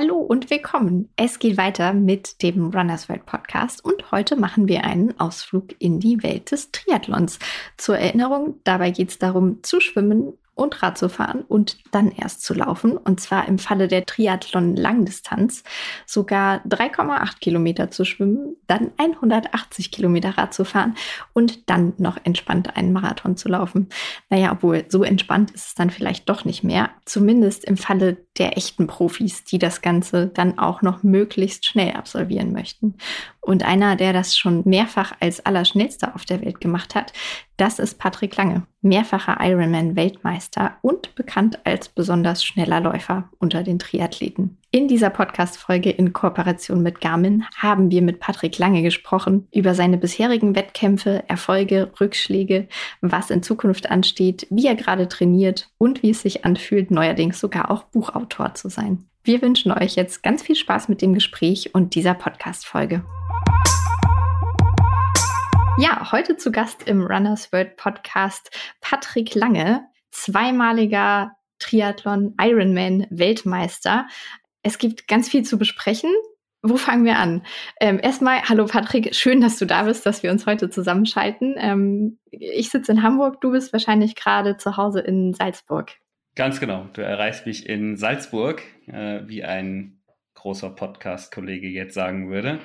Hallo und willkommen. Es geht weiter mit dem Runners World Podcast und heute machen wir einen Ausflug in die Welt des Triathlons. Zur Erinnerung, dabei geht es darum zu schwimmen, und Rad zu fahren und dann erst zu laufen. Und zwar im Falle der Triathlon-Langdistanz sogar 3,8 Kilometer zu schwimmen, dann 180 Kilometer Rad zu fahren und dann noch entspannt einen Marathon zu laufen. Naja, obwohl so entspannt ist es dann vielleicht doch nicht mehr. Zumindest im Falle der echten Profis, die das Ganze dann auch noch möglichst schnell absolvieren möchten. Und einer, der das schon mehrfach als Allerschnellster auf der Welt gemacht hat, das ist Patrick Lange, mehrfacher Ironman-Weltmeister und bekannt als besonders schneller Läufer unter den Triathleten. In dieser Podcast-Folge in Kooperation mit Garmin haben wir mit Patrick Lange gesprochen über seine bisherigen Wettkämpfe, Erfolge, Rückschläge, was in Zukunft ansteht, wie er gerade trainiert und wie es sich anfühlt, neuerdings sogar auch Buchautor zu sein. Wir wünschen euch jetzt ganz viel Spaß mit dem Gespräch und dieser Podcast-Folge. Ja, heute zu Gast im Runners World Podcast Patrick Lange, zweimaliger Triathlon Ironman Weltmeister. Es gibt ganz viel zu besprechen. Wo fangen wir an? Ähm, erstmal, hallo Patrick, schön, dass du da bist, dass wir uns heute zusammenschalten. Ähm, ich sitze in Hamburg, du bist wahrscheinlich gerade zu Hause in Salzburg. Ganz genau, du erreichst mich in Salzburg, äh, wie ein großer Podcast-Kollege jetzt sagen würde.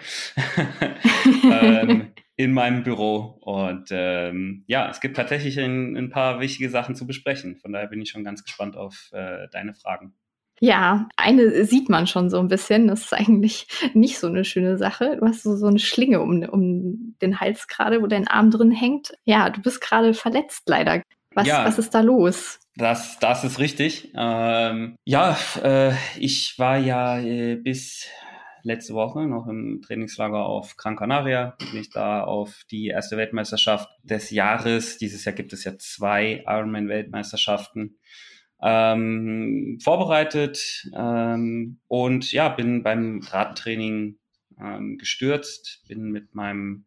ähm, in meinem Büro. Und ähm, ja, es gibt tatsächlich ein, ein, paar wichtige Sachen zu besprechen. Von daher bin ich schon ganz gespannt auf äh, deine Fragen. Ja, eine sieht man schon so ein bisschen. Das ist eigentlich nicht so eine schöne Sache. Du hast so, so eine Schlinge um, um den Hals gerade, wo dein Arm drin hängt. Ja, du bist gerade verletzt leider. Was, ja, was ist da los? Das, das ist richtig. Ähm, ja, äh, ich war ja äh, bis letzte Woche noch im Trainingslager auf Gran Canaria. Bin ich da auf die erste Weltmeisterschaft des Jahres. Dieses Jahr gibt es ja zwei Ironman-Weltmeisterschaften. Ähm, vorbereitet ähm, und ja, bin beim Radtraining ähm, gestürzt, bin mit meinem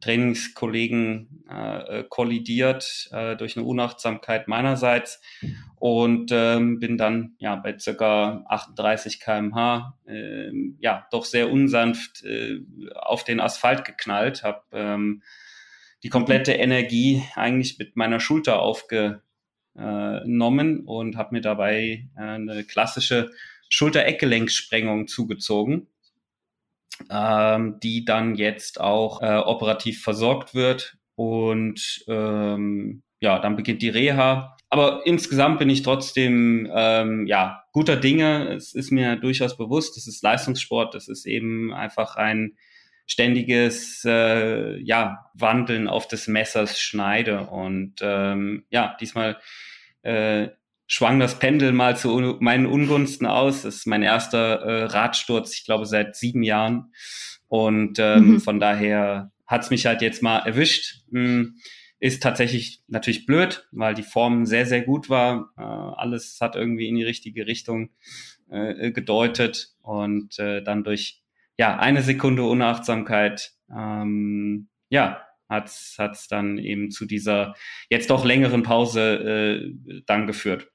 Trainingskollegen äh, kollidiert äh, durch eine Unachtsamkeit meinerseits und ähm, bin dann ja bei circa 38 km/h äh, ja doch sehr unsanft äh, auf den Asphalt geknallt, habe ähm, die komplette Energie eigentlich mit meiner Schulter aufgenommen und habe mir dabei äh, eine klassische Schulter-Eckgelenksprengung zugezogen ähm, die dann jetzt auch äh, operativ versorgt wird. Und ähm, ja, dann beginnt die Reha. Aber insgesamt bin ich trotzdem ähm, ja guter Dinge. Es ist mir durchaus bewusst, das ist Leistungssport, das ist eben einfach ein ständiges äh, ja Wandeln auf des Messers Schneide. Und ähm, ja, diesmal äh, schwang das Pendel mal zu meinen Ungunsten aus. Das ist mein erster äh, Radsturz, ich glaube, seit sieben Jahren. Und ähm, mhm. von daher hat's mich halt jetzt mal erwischt. Hm, ist tatsächlich natürlich blöd, weil die Form sehr, sehr gut war. Äh, alles hat irgendwie in die richtige Richtung äh, gedeutet. Und äh, dann durch ja eine Sekunde Unachtsamkeit ähm, ja, hat's hat's dann eben zu dieser jetzt doch längeren Pause äh, dann geführt.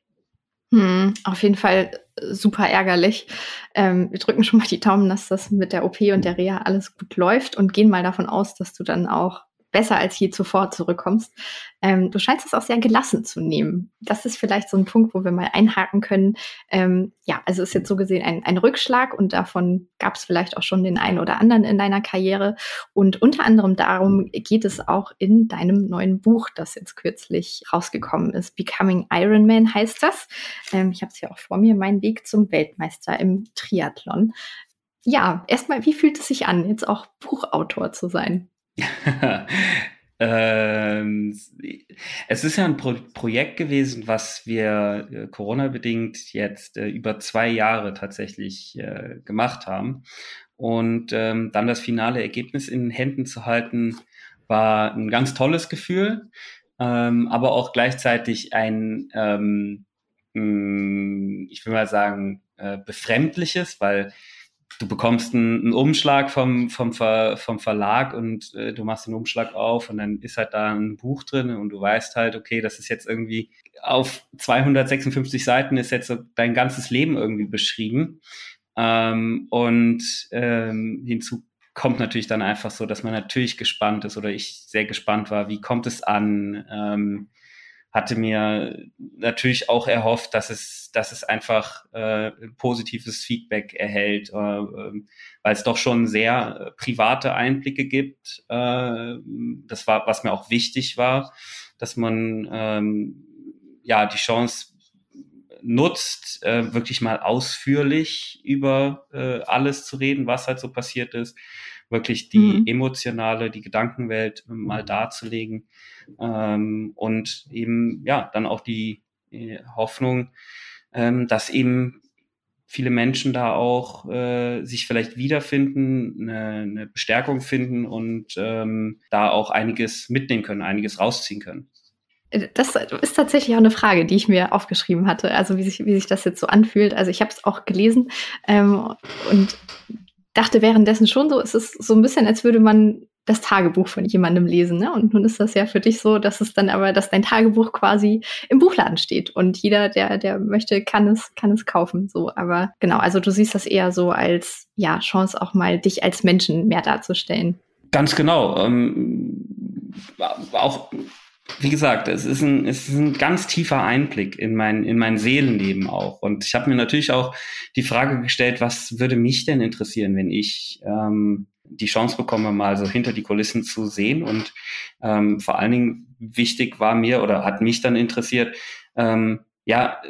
Hm, auf jeden Fall super ärgerlich. Ähm, wir drücken schon mal die Daumen, dass das mit der OP und der Reha alles gut läuft und gehen mal davon aus, dass du dann auch besser als je zuvor zurückkommst. Ähm, du scheinst es auch sehr gelassen zu nehmen. Das ist vielleicht so ein Punkt, wo wir mal einhaken können. Ähm, ja, also ist jetzt so gesehen ein, ein Rückschlag und davon gab es vielleicht auch schon den einen oder anderen in deiner Karriere. Und unter anderem darum geht es auch in deinem neuen Buch, das jetzt kürzlich rausgekommen ist. Becoming Iron Man heißt das. Ähm, ich habe es ja auch vor mir, mein Weg zum Weltmeister im Triathlon. Ja, erstmal, wie fühlt es sich an, jetzt auch Buchautor zu sein? ähm, es ist ja ein Pro Projekt gewesen, was wir äh, Corona-bedingt jetzt äh, über zwei Jahre tatsächlich äh, gemacht haben. Und ähm, dann das finale Ergebnis in den Händen zu halten, war ein ganz tolles Gefühl, ähm, aber auch gleichzeitig ein, ähm, mh, ich will mal sagen, äh, befremdliches, weil du bekommst einen, einen Umschlag vom, vom, Ver, vom Verlag und äh, du machst den Umschlag auf und dann ist halt da ein Buch drin und du weißt halt, okay, das ist jetzt irgendwie auf 256 Seiten ist jetzt so dein ganzes Leben irgendwie beschrieben. Ähm, und ähm, hinzu kommt natürlich dann einfach so, dass man natürlich gespannt ist oder ich sehr gespannt war, wie kommt es an? Ähm, hatte mir natürlich auch erhofft, dass es, dass es einfach äh, positives Feedback erhält, äh, ähm, weil es doch schon sehr äh, private Einblicke gibt. Äh, das war, was mir auch wichtig war, dass man ähm, ja die Chance nutzt, äh, wirklich mal ausführlich über äh, alles zu reden, was halt so passiert ist, wirklich die mhm. emotionale, die Gedankenwelt mal darzulegen ähm, und eben ja dann auch die äh, Hoffnung, ähm, dass eben viele Menschen da auch äh, sich vielleicht wiederfinden, eine, eine Bestärkung finden und ähm, da auch einiges mitnehmen können, einiges rausziehen können. Das ist tatsächlich auch eine Frage, die ich mir aufgeschrieben hatte, also wie sich, wie sich das jetzt so anfühlt. Also ich habe es auch gelesen ähm, und dachte währenddessen schon so, es ist so ein bisschen, als würde man das Tagebuch von jemandem lesen. Ne? Und nun ist das ja für dich so, dass es dann aber, dass dein Tagebuch quasi im Buchladen steht und jeder, der, der möchte, kann es, kann es kaufen. So, aber genau, also du siehst das eher so als ja Chance, auch mal dich als Menschen mehr darzustellen. Ganz genau. Ähm, auch wie gesagt, es ist ein, es ist ein ganz tiefer Einblick in mein, in mein Seelenleben auch. Und ich habe mir natürlich auch die Frage gestellt, was würde mich denn interessieren, wenn ich ähm, die Chance bekomme, mal so hinter die Kulissen zu sehen. Und ähm, vor allen Dingen wichtig war mir oder hat mich dann interessiert, ähm, ja,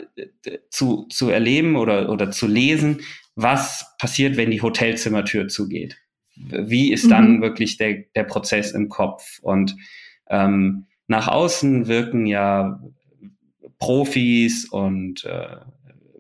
zu, zu erleben oder, oder zu lesen, was passiert, wenn die Hotelzimmertür zugeht. Wie ist dann mhm. wirklich der, der Prozess im Kopf? Und ähm, nach außen wirken ja Profis und äh,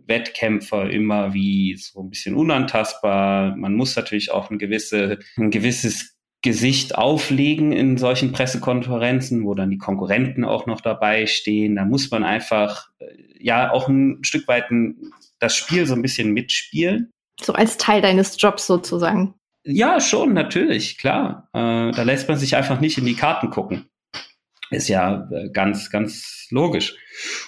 Wettkämpfer immer wie so ein bisschen unantastbar. Man muss natürlich auch ein, gewisse, ein gewisses Gesicht auflegen in solchen Pressekonferenzen, wo dann die Konkurrenten auch noch dabei stehen. Da muss man einfach äh, ja auch ein Stück weit ein, das Spiel so ein bisschen mitspielen. So als Teil deines Jobs sozusagen. Ja, schon, natürlich, klar. Äh, da lässt man sich einfach nicht in die Karten gucken. Ist ja äh, ganz, ganz logisch.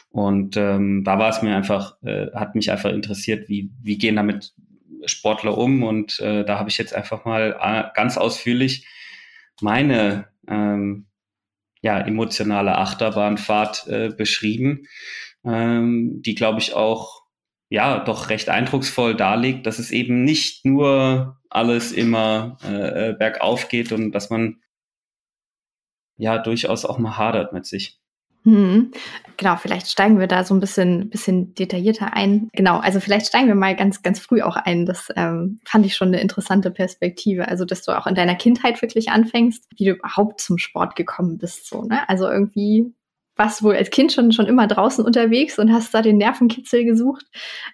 Und ähm, da war es mir einfach, äh, hat mich einfach interessiert, wie, wie gehen damit Sportler um. Und äh, da habe ich jetzt einfach mal äh, ganz ausführlich meine ähm, ja, emotionale Achterbahnfahrt äh, beschrieben, ähm, die, glaube ich, auch ja doch recht eindrucksvoll darlegt, dass es eben nicht nur alles immer äh, äh bergauf geht und dass man ja durchaus auch mal hadert mit sich. Hm. Genau, vielleicht steigen wir da so ein bisschen, bisschen detaillierter ein. Genau, also vielleicht steigen wir mal ganz, ganz früh auch ein. Das ähm, fand ich schon eine interessante Perspektive. Also, dass du auch in deiner Kindheit wirklich anfängst, wie du überhaupt zum Sport gekommen bist. So, ne? Also irgendwie warst du wohl als Kind schon, schon immer draußen unterwegs und hast da den Nervenkitzel gesucht.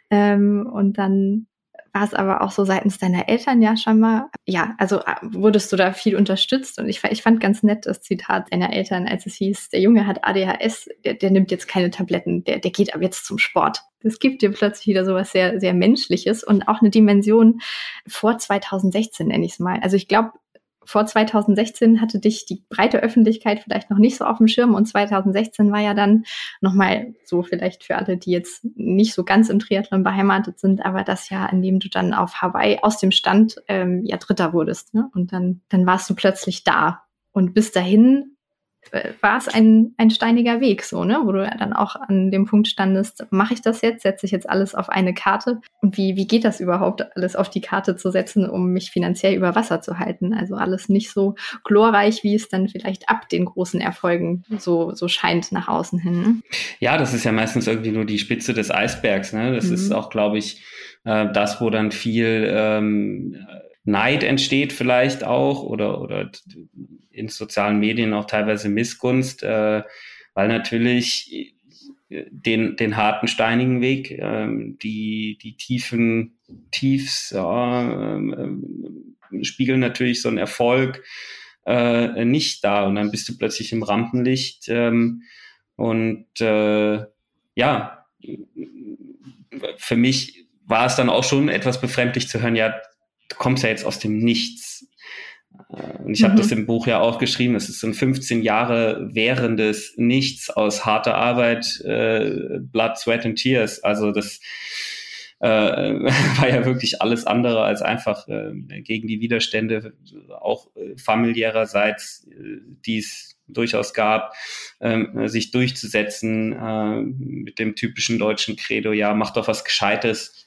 Ähm, und dann war es aber auch so seitens deiner Eltern ja schon mal, ja, also äh, wurdest du da viel unterstützt und ich, ich fand ganz nett das Zitat deiner Eltern, als es hieß, der Junge hat ADHS, der, der nimmt jetzt keine Tabletten, der, der geht ab jetzt zum Sport. Es gibt dir plötzlich wieder sowas sehr, sehr Menschliches und auch eine Dimension vor 2016, nenne ich es mal. Also ich glaube, vor 2016 hatte dich die breite Öffentlichkeit vielleicht noch nicht so auf dem Schirm und 2016 war ja dann nochmal so vielleicht für alle, die jetzt nicht so ganz im Triathlon beheimatet sind, aber das Jahr, in dem du dann auf Hawaii aus dem Stand ähm, ja Dritter wurdest. Ne? Und dann, dann warst du plötzlich da. Und bis dahin war es ein, ein steiniger Weg, so, ne? Wo du dann auch an dem Punkt standest, mache ich das jetzt, setze ich jetzt alles auf eine Karte? Und wie, wie geht das überhaupt, alles auf die Karte zu setzen, um mich finanziell über Wasser zu halten? Also alles nicht so glorreich, wie es dann vielleicht ab den großen Erfolgen so, so scheint nach außen hin. Ne? Ja, das ist ja meistens irgendwie nur die Spitze des Eisbergs, ne? Das mhm. ist auch, glaube ich, äh, das, wo dann viel ähm, Neid entsteht vielleicht auch oder, oder in sozialen Medien auch teilweise Missgunst, äh, weil natürlich den, den harten, steinigen Weg, äh, die, die tiefen Tiefs äh, äh, spiegeln natürlich so einen Erfolg äh, nicht da. Und dann bist du plötzlich im Rampenlicht ähm, und äh, ja, für mich war es dann auch schon etwas befremdlich zu hören, ja, du kommst ja jetzt aus dem Nichts. Äh, und ich mhm. habe das im Buch ja auch geschrieben, es ist so ein 15 Jahre währendes Nichts aus harter Arbeit, äh, Blood, Sweat and Tears. Also das äh, war ja wirklich alles andere als einfach äh, gegen die Widerstände, auch äh, familiärerseits, äh, die es durchaus gab, ähm, sich durchzusetzen mit dem typischen deutschen Credo, ja, mach doch was Gescheites,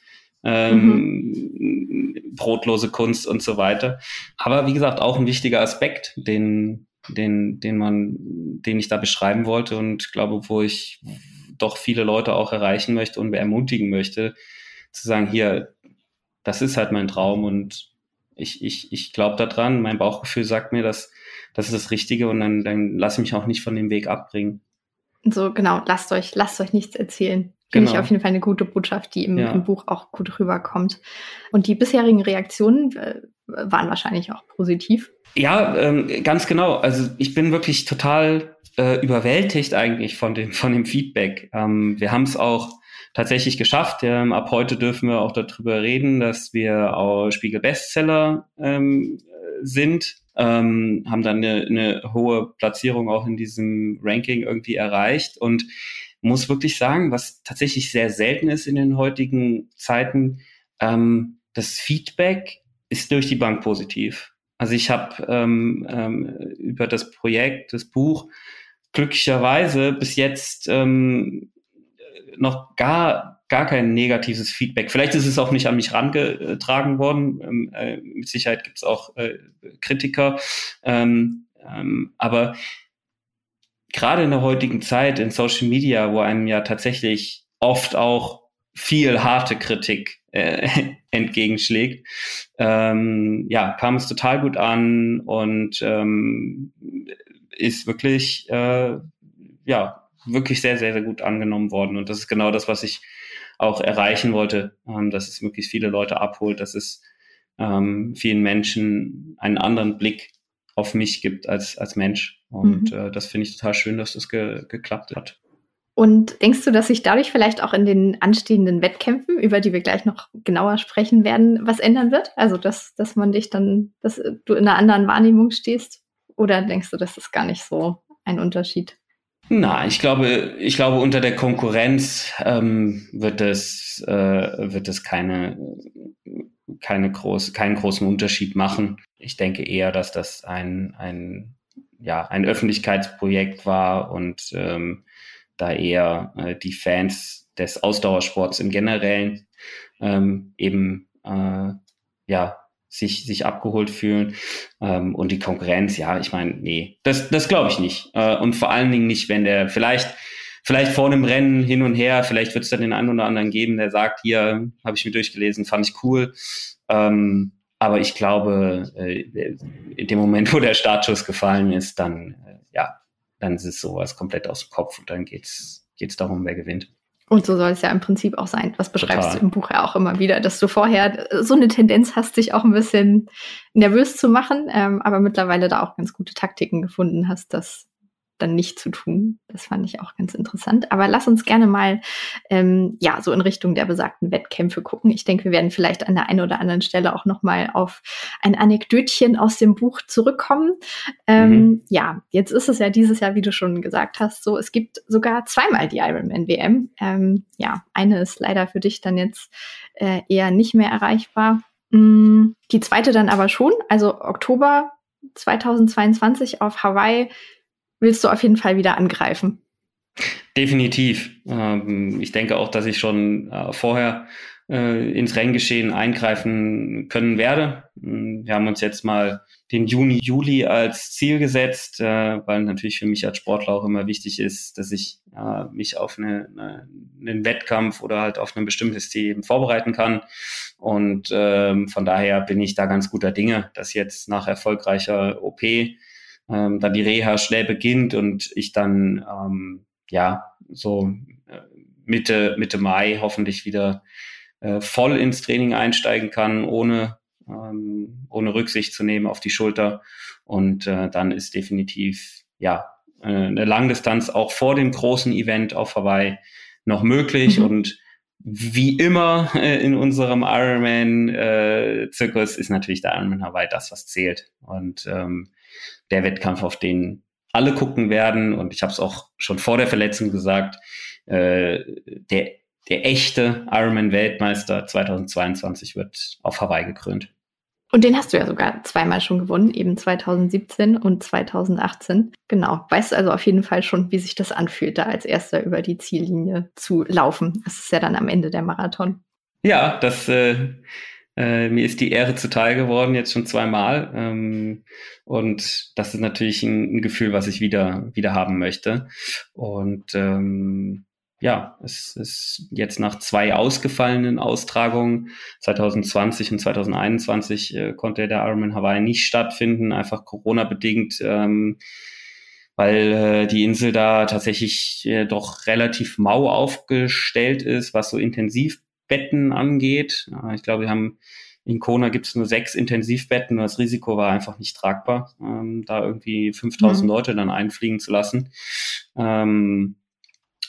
ähm, mhm. brotlose Kunst und so weiter. Aber wie gesagt, auch ein wichtiger Aspekt, den, den, den man, den ich da beschreiben wollte und glaube, wo ich doch viele Leute auch erreichen möchte und ermutigen möchte, zu sagen, hier, das ist halt mein Traum und ich, ich, ich glaube daran, mein Bauchgefühl sagt mir, dass das ist das Richtige und dann, dann lasse ich mich auch nicht von dem Weg abbringen. So, genau, lasst euch, lasst euch nichts erzählen. Finde genau. ich auf jeden Fall eine gute Botschaft, die im, ja. im, Buch auch gut rüberkommt. Und die bisherigen Reaktionen äh, waren wahrscheinlich auch positiv. Ja, ähm, ganz genau. Also ich bin wirklich total äh, überwältigt eigentlich von dem, von dem Feedback. Ähm, wir haben es auch tatsächlich geschafft. Ähm, ab heute dürfen wir auch darüber reden, dass wir auch Spiegel Bestseller ähm, sind. Ähm, haben dann eine, eine hohe Platzierung auch in diesem Ranking irgendwie erreicht und muss wirklich sagen, was tatsächlich sehr selten ist in den heutigen Zeiten, ähm, das Feedback ist durch die Bank positiv. Also ich habe ähm, ähm, über das Projekt, das Buch, glücklicherweise bis jetzt ähm, noch gar, gar kein negatives Feedback. Vielleicht ist es auch nicht an mich rangetragen worden. Ähm, äh, mit Sicherheit gibt es auch äh, Kritiker. Ähm, ähm, aber gerade in der heutigen Zeit in Social Media, wo einem ja tatsächlich oft auch viel harte Kritik äh, entgegenschlägt, ähm, ja, kam es total gut an und ähm, ist wirklich, äh, ja, wirklich sehr, sehr, sehr gut angenommen worden. Und das ist genau das, was ich auch erreichen wollte, ähm, dass es möglichst viele Leute abholt, dass es ähm, vielen Menschen einen anderen Blick auf mich gibt als, als Mensch. Und mhm. äh, das finde ich total schön, dass das ge geklappt hat. Und denkst du, dass sich dadurch vielleicht auch in den anstehenden Wettkämpfen, über die wir gleich noch genauer sprechen werden, was ändern wird? Also, dass, dass man dich dann, dass du in einer anderen Wahrnehmung stehst? Oder denkst du, das ist gar nicht so ein Unterschied? Na, ich glaube, ich glaube, unter der Konkurrenz ähm, wird es, äh, wird es keine, keine groß, keinen großen Unterschied machen. Ich denke eher, dass das ein, ein ja, ein Öffentlichkeitsprojekt war und ähm, da eher äh, die Fans des Ausdauersports im Generellen ähm, eben äh, ja sich sich abgeholt fühlen ähm, und die Konkurrenz ja ich meine nee das das glaube ich nicht äh, und vor allen Dingen nicht wenn der vielleicht vielleicht vor einem Rennen hin und her vielleicht wird es dann den einen oder anderen geben der sagt hier habe ich mir durchgelesen fand ich cool ähm, aber ich glaube, äh, in dem Moment, wo der Startschuss gefallen ist, dann, äh, ja, dann ist es sowas komplett aus dem Kopf und dann geht's, geht's darum, wer gewinnt. Und so soll es ja im Prinzip auch sein. Was beschreibst Total. du im Buch ja auch immer wieder, dass du vorher so eine Tendenz hast, dich auch ein bisschen nervös zu machen, ähm, aber mittlerweile da auch ganz gute Taktiken gefunden hast, das dann nicht zu tun. Das fand ich auch ganz interessant. Aber lass uns gerne mal ähm, ja so in Richtung der besagten Wettkämpfe gucken. Ich denke, wir werden vielleicht an der einen oder anderen Stelle auch noch mal auf ein Anekdötchen aus dem Buch zurückkommen. Ähm, mhm. Ja, jetzt ist es ja dieses Jahr, wie du schon gesagt hast, so es gibt sogar zweimal die Ironman WM. Ähm, ja, eine ist leider für dich dann jetzt äh, eher nicht mehr erreichbar. Mm, die zweite dann aber schon, also Oktober 2022 auf Hawaii willst du auf jeden Fall wieder angreifen. Definitiv. Ähm, ich denke auch, dass ich schon äh, vorher äh, ins Renngeschehen eingreifen können werde. Mm, wir haben uns jetzt mal den Juni, Juli als Ziel gesetzt, äh, weil natürlich für mich als Sportler auch immer wichtig ist, dass ich mich auf eine, eine, einen Wettkampf oder halt auf ein bestimmtes eben vorbereiten kann. Und ähm, von daher bin ich da ganz guter Dinge, dass jetzt nach erfolgreicher OP ähm, dann die Reha schnell beginnt und ich dann ähm, ja so äh, Mitte Mitte Mai hoffentlich wieder äh, voll ins Training einsteigen kann, ohne ähm, ohne Rücksicht zu nehmen auf die Schulter und äh, dann ist definitiv ja äh, eine Langdistanz auch vor dem großen Event auf Hawaii noch möglich mhm. und wie immer äh, in unserem Ironman-Zirkus äh, ist natürlich der Ironman Hawaii das, was zählt. Und ähm, der Wettkampf, auf den alle gucken werden. Und ich habe es auch schon vor der Verletzung gesagt, äh, der der echte Ironman-Weltmeister 2022 wird auf Hawaii gekrönt. Und den hast du ja sogar zweimal schon gewonnen, eben 2017 und 2018. Genau. Weißt du also auf jeden Fall schon, wie sich das anfühlt, da als erster über die Ziellinie zu laufen. Das ist ja dann am Ende der Marathon. Ja, das äh, äh, mir ist die Ehre zuteil geworden, jetzt schon zweimal. Ähm, und das ist natürlich ein, ein, Gefühl, was ich wieder, wieder haben möchte. Und ähm, ja, es ist jetzt nach zwei ausgefallenen Austragungen, 2020 und 2021, äh, konnte der Ironman Hawaii nicht stattfinden, einfach Corona-bedingt, ähm, weil äh, die Insel da tatsächlich äh, doch relativ mau aufgestellt ist, was so Intensivbetten angeht. Äh, ich glaube, wir haben in Kona gibt es nur sechs Intensivbetten und das Risiko war einfach nicht tragbar, ähm, da irgendwie 5000 mhm. Leute dann einfliegen zu lassen. Ähm,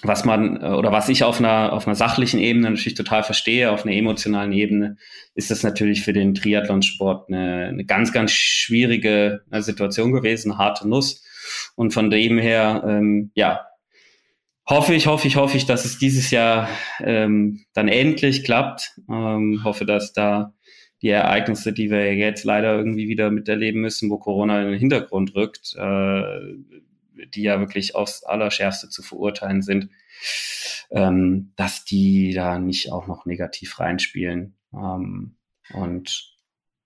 was man äh, oder was ich auf einer auf einer sachlichen Ebene natürlich total verstehe, auf einer emotionalen Ebene ist das natürlich für den Triathlonsport eine, eine ganz ganz schwierige äh, Situation gewesen, harte Nuss und von dem her ähm, ja hoffe ich hoffe ich hoffe ich, dass es dieses Jahr ähm, dann endlich klappt. Ähm, hoffe, dass da die Ereignisse, die wir jetzt leider irgendwie wieder miterleben müssen, wo Corona in den Hintergrund rückt, äh, die ja wirklich aufs Allerschärfste zu verurteilen sind, ähm, dass die da nicht auch noch negativ reinspielen. Ähm, und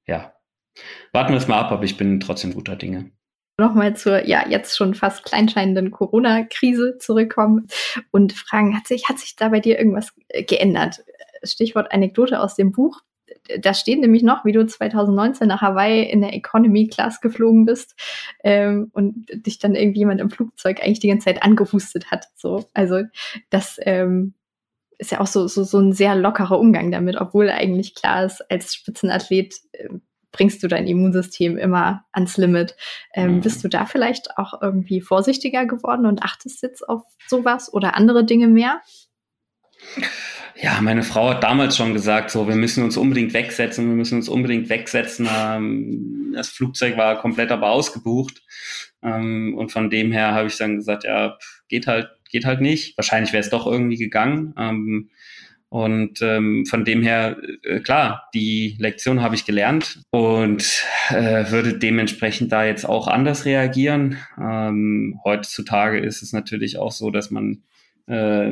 ja, warten wir es mal ab, aber ich bin trotzdem guter Dinge nochmal zur ja jetzt schon fast kleinscheinenden Corona-Krise zurückkommen und fragen, hat sich, hat sich da bei dir irgendwas geändert? Stichwort Anekdote aus dem Buch da steht nämlich noch, wie du 2019 nach Hawaii in der Economy Class geflogen bist ähm, und dich dann irgendwie jemand im Flugzeug eigentlich die ganze Zeit angehustet hat. So, also das ähm, ist ja auch so, so, so ein sehr lockerer Umgang damit, obwohl eigentlich klar ist, als Spitzenathlet äh, bringst du dein Immunsystem immer ans Limit. Ähm, mhm. Bist du da vielleicht auch irgendwie vorsichtiger geworden und achtest jetzt auf sowas oder andere Dinge mehr? Ja, meine Frau hat damals schon gesagt, so, wir müssen uns unbedingt wegsetzen, wir müssen uns unbedingt wegsetzen. Ähm, das Flugzeug war komplett aber ausgebucht. Ähm, und von dem her habe ich dann gesagt, ja, geht halt, geht halt nicht. Wahrscheinlich wäre es doch irgendwie gegangen. Ähm, und ähm, von dem her, äh, klar, die Lektion habe ich gelernt und äh, würde dementsprechend da jetzt auch anders reagieren. Ähm, heutzutage ist es natürlich auch so, dass man äh,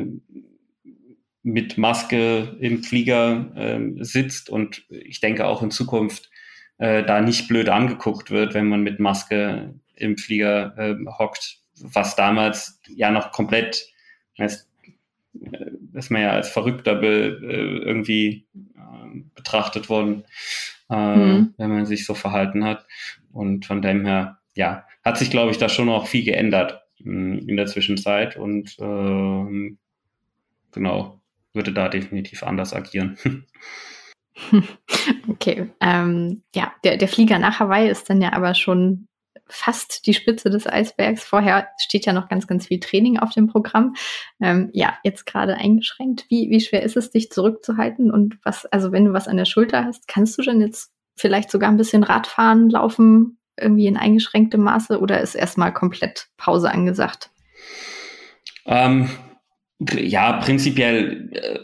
mit Maske im Flieger äh, sitzt und ich denke auch in Zukunft äh, da nicht blöd angeguckt wird, wenn man mit Maske im Flieger äh, hockt, was damals ja noch komplett, ist, äh, ist man ja als Verrückter be, äh, irgendwie äh, betrachtet worden, äh, mhm. wenn man sich so verhalten hat. Und von dem her, ja, hat sich, glaube ich, da schon auch viel geändert mh, hm, in der Zwischenzeit und äh, genau, würde da definitiv anders agieren. Okay, ähm, ja, der, der Flieger nach Hawaii ist dann ja aber schon fast die Spitze des Eisbergs. Vorher steht ja noch ganz, ganz viel Training auf dem Programm. Ähm, ja, jetzt gerade eingeschränkt. Wie, wie schwer ist es, dich zurückzuhalten? Und was, also wenn du was an der Schulter hast, kannst du denn jetzt vielleicht sogar ein bisschen Radfahren, laufen, irgendwie in eingeschränktem Maße oder ist erstmal komplett Pause angesagt? Ähm, ja, prinzipiell äh,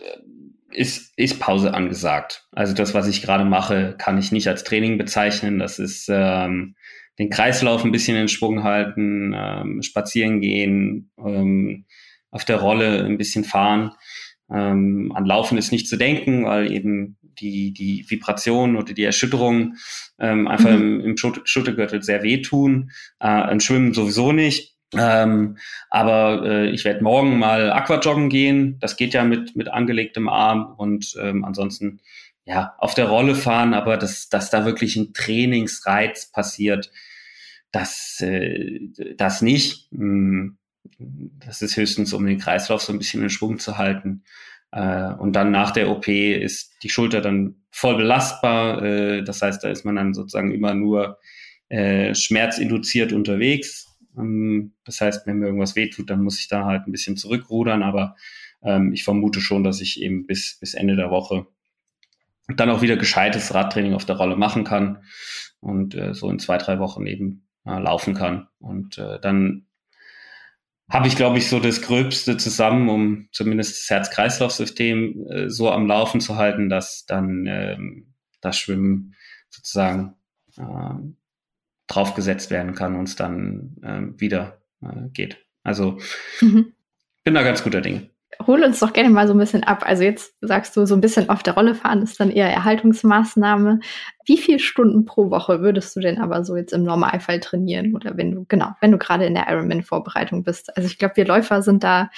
ist, ist Pause angesagt. Also das, was ich gerade mache, kann ich nicht als Training bezeichnen. Das ist ähm, den Kreislauf ein bisschen in Schwung halten, ähm, spazieren gehen, ähm, auf der Rolle ein bisschen fahren. Ähm, an Laufen ist nicht zu denken, weil eben die, die Vibration oder die Erschütterung ähm, einfach mhm. im, im Schultergürtel sehr wehtun. Äh, an Schwimmen sowieso nicht. Ähm, aber äh, ich werde morgen mal Aquajoggen gehen. Das geht ja mit, mit angelegtem Arm und ähm, ansonsten ja auf der Rolle fahren, aber dass, dass da wirklich ein Trainingsreiz passiert, das, äh, das nicht. Hm, das ist höchstens, um den Kreislauf so ein bisschen in Schwung zu halten. Äh, und dann nach der OP ist die Schulter dann voll belastbar. Äh, das heißt, da ist man dann sozusagen immer nur äh, schmerzinduziert unterwegs ähm, das heißt, wenn mir irgendwas wehtut, dann muss ich da halt ein bisschen zurückrudern, aber ähm, ich vermute schon, dass ich eben bis, bis Ende der Woche dann auch wieder gescheites Radtraining auf der Rolle machen kann und äh, so in zwei, drei Wochen eben äh, laufen kann. Und äh, dann habe ich, glaube ich, so das Gröbste zusammen, um zumindest das Herz-Kreislauf-System äh, so am Laufen zu halten, dass dann ähm, das Schwimmen sozusagen äh, draufgesetzt werden kann und es dann äh, wieder äh, geht. Also mhm. bin da ganz guter Dinge. Hol uns doch gerne mal so ein bisschen ab. Also jetzt sagst du, so ein bisschen auf der Rolle fahren ist dann eher Erhaltungsmaßnahme. Wie viele Stunden pro Woche würdest du denn aber so jetzt im Normalfall trainieren? Oder wenn du, genau, wenn du gerade in der Ironman-Vorbereitung bist? Also ich glaube, wir Läufer sind da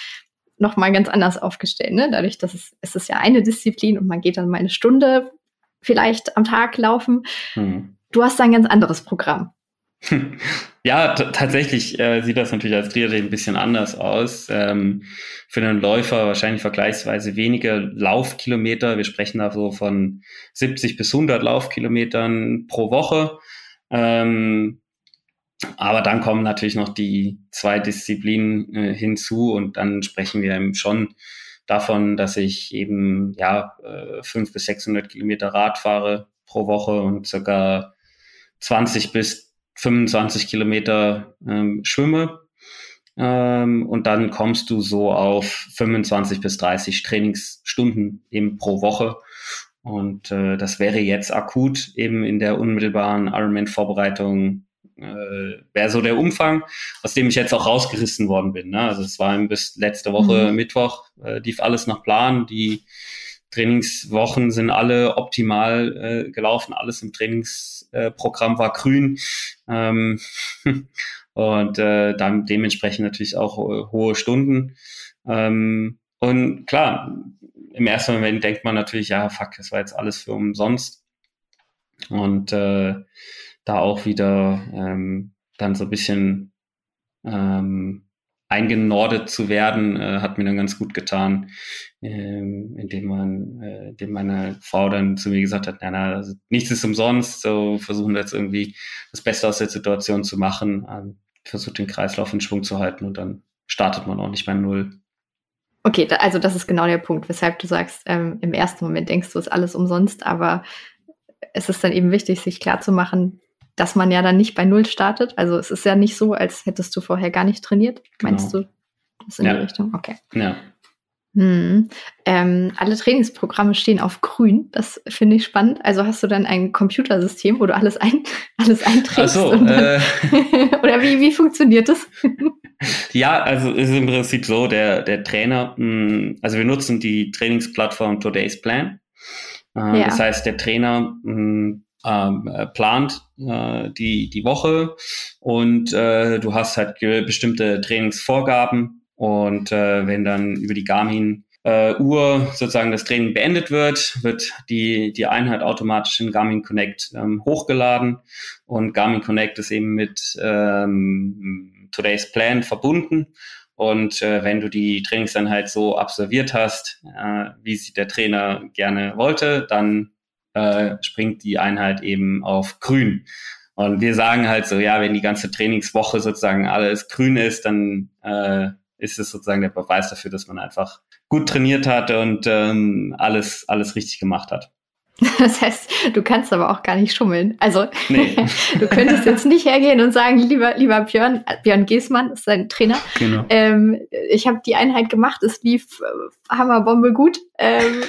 noch mal ganz anders aufgestellt, ne? Dadurch, dass es, es ist ja eine Disziplin und man geht dann mal eine Stunde vielleicht am Tag laufen. Hm. Du hast da ein ganz anderes Programm. Ja, tatsächlich äh, sieht das natürlich als Triathlet ein bisschen anders aus. Ähm, für einen Läufer wahrscheinlich vergleichsweise weniger Laufkilometer. Wir sprechen da so von 70 bis 100 Laufkilometern pro Woche. Ähm, aber dann kommen natürlich noch die zwei Disziplinen äh, hinzu und dann sprechen wir eben schon davon, dass ich eben ja äh, 500 bis 600 Kilometer Rad fahre pro Woche und circa 20 bis 25 Kilometer ähm, schwimme. Ähm, und dann kommst du so auf 25 bis 30 Trainingsstunden eben pro Woche. Und äh, das wäre jetzt akut eben in der unmittelbaren Ironman-Vorbereitung äh, wäre so der Umfang, aus dem ich jetzt auch rausgerissen worden bin. Ne? Also es war bis letzte Woche mhm. Mittwoch, äh, lief alles nach Plan. Die Trainingswochen sind alle optimal äh, gelaufen, alles im Trainingsprogramm äh, war grün. Ähm, und äh, dann dementsprechend natürlich auch äh, hohe Stunden. Ähm, und klar, im ersten Moment denkt man natürlich, ja, fuck, das war jetzt alles für umsonst. Und äh, da auch wieder ähm, dann so ein bisschen ähm, eingenordet zu werden, äh, hat mir dann ganz gut getan, ähm, indem man, äh, indem meine Frau dann zu mir gesagt hat, na, na, also nichts ist umsonst, so versuchen wir jetzt irgendwie das Beste aus der Situation zu machen, ähm, versucht den Kreislauf in Schwung zu halten und dann startet man auch nicht bei Null. Okay, da, also das ist genau der Punkt, weshalb du sagst, ähm, im ersten Moment denkst du, ist alles umsonst, aber es ist dann eben wichtig, sich klarzumachen, dass man ja dann nicht bei Null startet. Also es ist ja nicht so, als hättest du vorher gar nicht trainiert. Genau. Meinst du das in ja. die Richtung? Okay. Ja. Hm. Ähm, alle Trainingsprogramme stehen auf grün. Das finde ich spannend. Also hast du dann ein Computersystem, wo du alles, ein, alles einträgst? Ach so, äh, oder wie, wie funktioniert das? ja, also es ist im Prinzip so, der, der Trainer, mh, hm, also wir nutzen die Trainingsplattform Today's Plan. Äh, ja. Das heißt, der Trainer mh, hm, ähm, äh, plant äh, die, die Woche. Und äh, du hast halt bestimmte Trainingsvorgaben. Und äh, wenn dann über die Garmin äh, Uhr sozusagen das Training beendet wird, wird die, die Einheit automatisch in Garmin Connect ähm, hochgeladen. Und Garmin Connect ist eben mit ähm, Today's Plan verbunden. Und äh, wenn du die Trainingseinheit so absolviert hast, äh, wie sie der Trainer gerne wollte, dann äh, springt die Einheit eben auf grün. Und wir sagen halt so, ja, wenn die ganze Trainingswoche sozusagen alles grün ist, dann äh, ist es sozusagen der Beweis dafür, dass man einfach gut trainiert hat und ähm, alles, alles richtig gemacht hat. Das heißt, du kannst aber auch gar nicht schummeln. Also nee. du könntest jetzt nicht hergehen und sagen, lieber, lieber Björn, Björn Giesmann ist sein Trainer. Genau. Ähm, ich habe die Einheit gemacht, es lief äh, Hammerbombe gut. Ähm,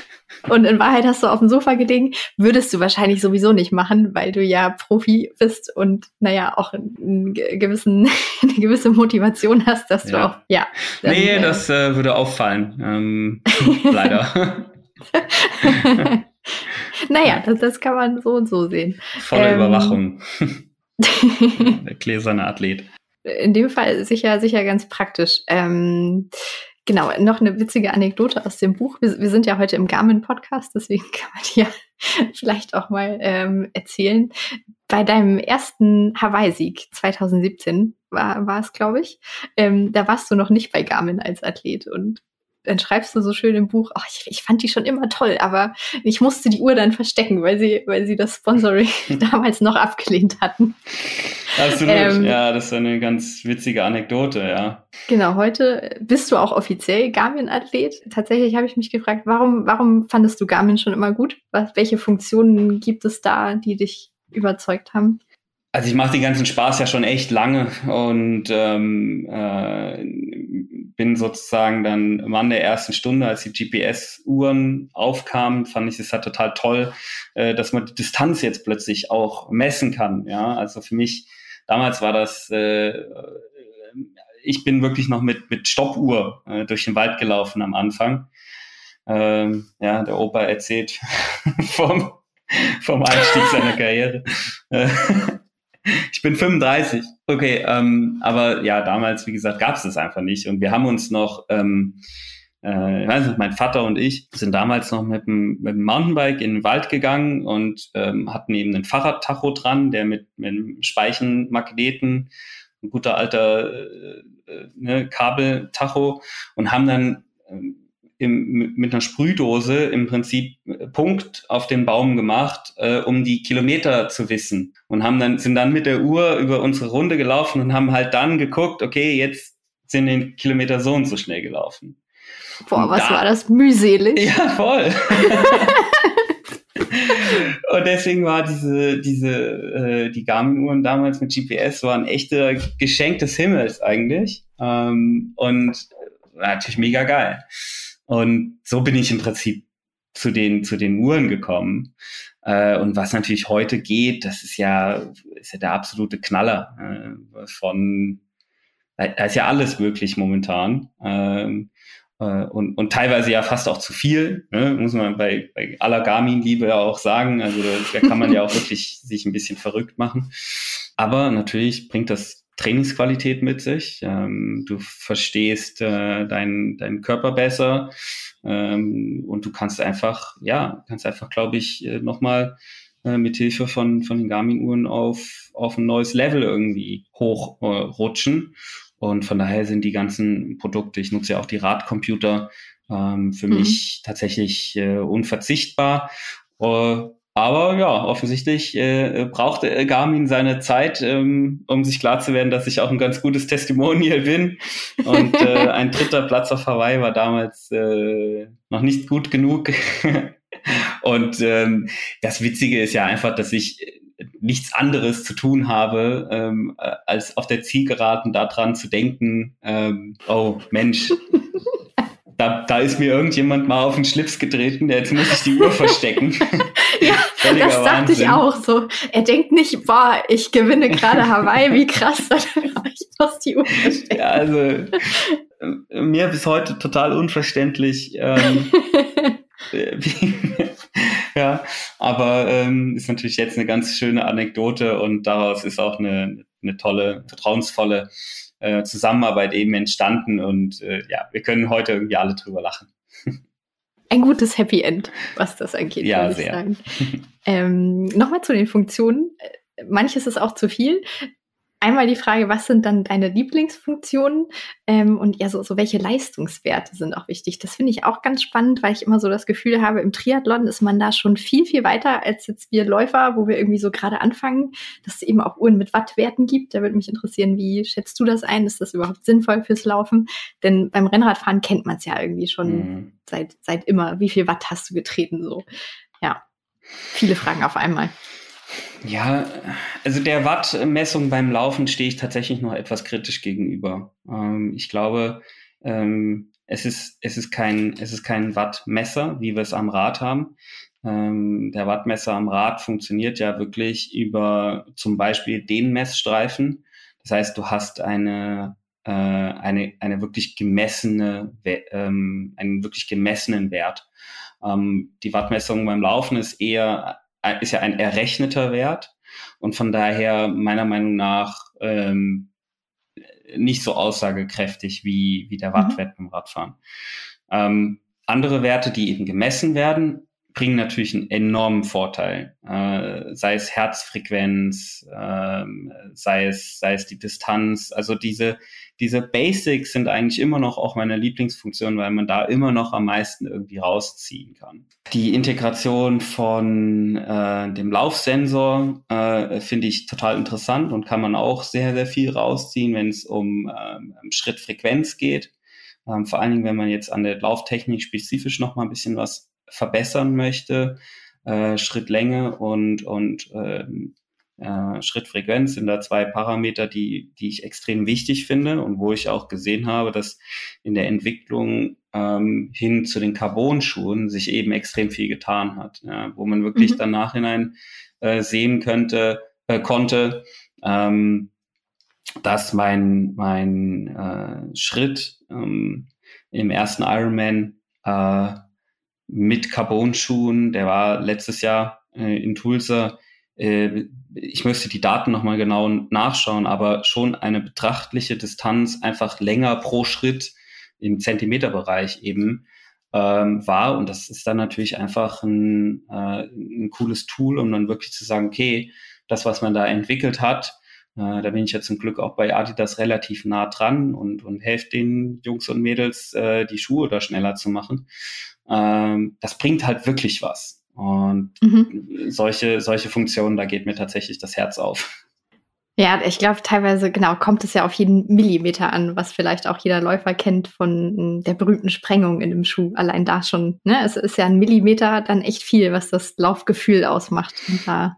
und in Wahrheit hast du auf dem Sofa gelegen. Würdest du wahrscheinlich sowieso nicht machen, weil du ja Profi bist und naja, auch einen gewissen, eine gewisse Motivation hast, dass ja. du auch, ja. Dann, nee, äh, das äh, würde auffallen. Ähm, leider. Naja, das, das kann man so und so sehen. Volle ähm, Überwachung. Der gläserne Athlet. In dem Fall sicher, sicher ganz praktisch. Ähm, genau, noch eine witzige Anekdote aus dem Buch. Wir, wir sind ja heute im Garmin-Podcast, deswegen kann man die ja vielleicht auch mal ähm, erzählen. Bei deinem ersten Hawaii-Sieg 2017 war, war es, glaube ich, ähm, da warst du noch nicht bei Garmin als Athlet und dann schreibst du so schön im Buch, ach, ich, ich, fand die schon immer toll, aber ich musste die Uhr dann verstecken, weil sie, weil sie das Sponsoring damals noch abgelehnt hatten. Absolut, ähm, ja, das ist eine ganz witzige Anekdote, ja. Genau, heute bist du auch offiziell Garmin-Athlet. Tatsächlich habe ich mich gefragt, warum, warum fandest du Garmin schon immer gut? Was, welche Funktionen gibt es da, die dich überzeugt haben? Also ich mache den ganzen Spaß ja schon echt lange und ähm, äh, bin sozusagen dann Mann der ersten Stunde, als die GPS-Uhren aufkamen, fand ich es halt total toll, äh, dass man die Distanz jetzt plötzlich auch messen kann. Ja, also für mich damals war das, äh, ich bin wirklich noch mit mit Stoppuhr äh, durch den Wald gelaufen am Anfang. Ähm, ja, der Opa erzählt vom vom Einstieg seiner Karriere. Ich bin 35. Okay, ähm, aber ja, damals, wie gesagt, gab es das einfach nicht. Und wir haben uns noch, ähm, äh, ich weiß nicht, mein Vater und ich sind damals noch mit dem, mit dem Mountainbike in den Wald gegangen und ähm, hatten eben einen Fahrradtacho dran, der mit, mit einem Speichenmagneten, ein guter alter äh, äh ne, Kabeltacho und haben dann ähm, im, mit einer Sprühdose im Prinzip äh, Punkt auf den Baum gemacht, äh, um die Kilometer zu wissen. Und haben dann, sind dann mit der Uhr über unsere Runde gelaufen und haben halt dann geguckt, okay, jetzt sind den Kilometer so und so schnell gelaufen. Boah, und was da, war das mühselig? Ja, voll. und deswegen war diese, diese, äh, die Garmin-Uhren damals mit GPS waren echte Geschenk des Himmels eigentlich. Ähm, und natürlich mega geil. Und so bin ich im Prinzip zu den, zu den Uhren gekommen. Äh, und was natürlich heute geht, das ist ja, ist ja der absolute Knaller äh, von, da ist ja alles möglich momentan. Ähm, äh, und, und teilweise ja fast auch zu viel, ne? muss man bei, bei aller Garmin-Liebe ja auch sagen. Also da, da kann man ja auch wirklich sich ein bisschen verrückt machen. Aber natürlich bringt das Trainingsqualität mit sich. Ähm, du verstehst äh, deinen deinen Körper besser ähm, und du kannst einfach, ja, kannst einfach, glaube ich, äh, nochmal äh, mit Hilfe von, von den Garmin-Uhren auf, auf ein neues Level irgendwie hochrutschen. Äh, und von daher sind die ganzen Produkte, ich nutze ja auch die Radcomputer, ähm, für mhm. mich tatsächlich äh, unverzichtbar. Uh, aber ja, offensichtlich äh, brauchte Garmin seine Zeit, ähm, um sich klar zu werden, dass ich auch ein ganz gutes Testimonial bin. Und äh, ein dritter Platz auf Hawaii war damals äh, noch nicht gut genug. Und ähm, das Witzige ist ja einfach, dass ich nichts anderes zu tun habe, ähm, als auf der Zielgeraden daran zu denken, ähm, oh Mensch, da, da ist mir irgendjemand mal auf den Schlips getreten, jetzt muss ich die Uhr verstecken. ja, das dachte Wahnsinn. ich auch so. Er denkt nicht, boah, ich gewinne gerade Hawaii, wie krass, ich muss die Uhr verstecken. Ja, also äh, mir bis heute total unverständlich. Ähm, wie, ja, aber ähm, ist natürlich jetzt eine ganz schöne Anekdote und daraus ist auch eine, eine tolle, vertrauensvolle äh, Zusammenarbeit eben entstanden und äh, ja, wir können heute irgendwie alle drüber lachen. Ein gutes Happy End, was das angeht. Ja, sehr. Ähm, Nochmal zu den Funktionen. Äh, manches ist auch zu viel. Einmal die Frage, was sind dann deine Lieblingsfunktionen? Ähm, und ja, so, so welche Leistungswerte sind auch wichtig? Das finde ich auch ganz spannend, weil ich immer so das Gefühl habe, im Triathlon ist man da schon viel, viel weiter als jetzt wir Läufer, wo wir irgendwie so gerade anfangen, dass es eben auch Uhren mit Wattwerten gibt. Da würde mich interessieren, wie schätzt du das ein? Ist das überhaupt sinnvoll fürs Laufen? Denn beim Rennradfahren kennt man es ja irgendwie schon mhm. seit, seit immer. Wie viel Watt hast du getreten? So, ja. Viele Fragen auf einmal. Ja, also der Wattmessung beim Laufen stehe ich tatsächlich noch etwas kritisch gegenüber. Ähm, ich glaube, ähm, es ist, es ist kein, es ist kein Wattmesser, wie wir es am Rad haben. Ähm, der Wattmesser am Rad funktioniert ja wirklich über zum Beispiel den Messstreifen. Das heißt, du hast eine, äh, eine, eine wirklich gemessene, ähm, einen wirklich gemessenen Wert. Ähm, die Wattmessung beim Laufen ist eher ist ja ein errechneter Wert und von daher meiner Meinung nach ähm, nicht so aussagekräftig wie, wie der mhm. Wattwert beim Radfahren. Ähm, andere Werte, die eben gemessen werden, bringen natürlich einen enormen Vorteil, äh, sei es Herzfrequenz, äh, sei es sei es die Distanz. Also diese diese Basics sind eigentlich immer noch auch meine Lieblingsfunktion, weil man da immer noch am meisten irgendwie rausziehen kann. Die Integration von äh, dem Laufsensor äh, finde ich total interessant und kann man auch sehr sehr viel rausziehen, wenn es um ähm, Schrittfrequenz geht. Ähm, vor allen Dingen, wenn man jetzt an der Lauftechnik spezifisch noch mal ein bisschen was verbessern möchte, äh, Schrittlänge und, und ähm, äh, Schrittfrequenz sind da zwei Parameter, die, die ich extrem wichtig finde und wo ich auch gesehen habe, dass in der Entwicklung ähm, hin zu den Carbon-Schuhen sich eben extrem viel getan hat, ja, wo man wirklich mhm. dann nachhinein äh, sehen könnte, äh, konnte, ähm, dass mein, mein äh, Schritt ähm, im ersten Ironman äh, mit Carbon-Schuhen, der war letztes Jahr äh, in Tulsa, äh, ich müsste die Daten nochmal genau nachschauen, aber schon eine betrachtliche Distanz einfach länger pro Schritt im Zentimeterbereich eben ähm, war. Und das ist dann natürlich einfach ein, äh, ein cooles Tool, um dann wirklich zu sagen, okay, das, was man da entwickelt hat, äh, da bin ich ja zum Glück auch bei Adidas relativ nah dran und, und helfe den Jungs und Mädels, äh, die Schuhe da schneller zu machen. Ähm, das bringt halt wirklich was. Und mhm. solche, solche Funktionen, da geht mir tatsächlich das Herz auf. Ja, ich glaube, teilweise, genau, kommt es ja auf jeden Millimeter an, was vielleicht auch jeder Läufer kennt von hm, der berühmten Sprengung in dem Schuh. Allein da schon, ne? Es ist ja ein Millimeter dann echt viel, was das Laufgefühl ausmacht.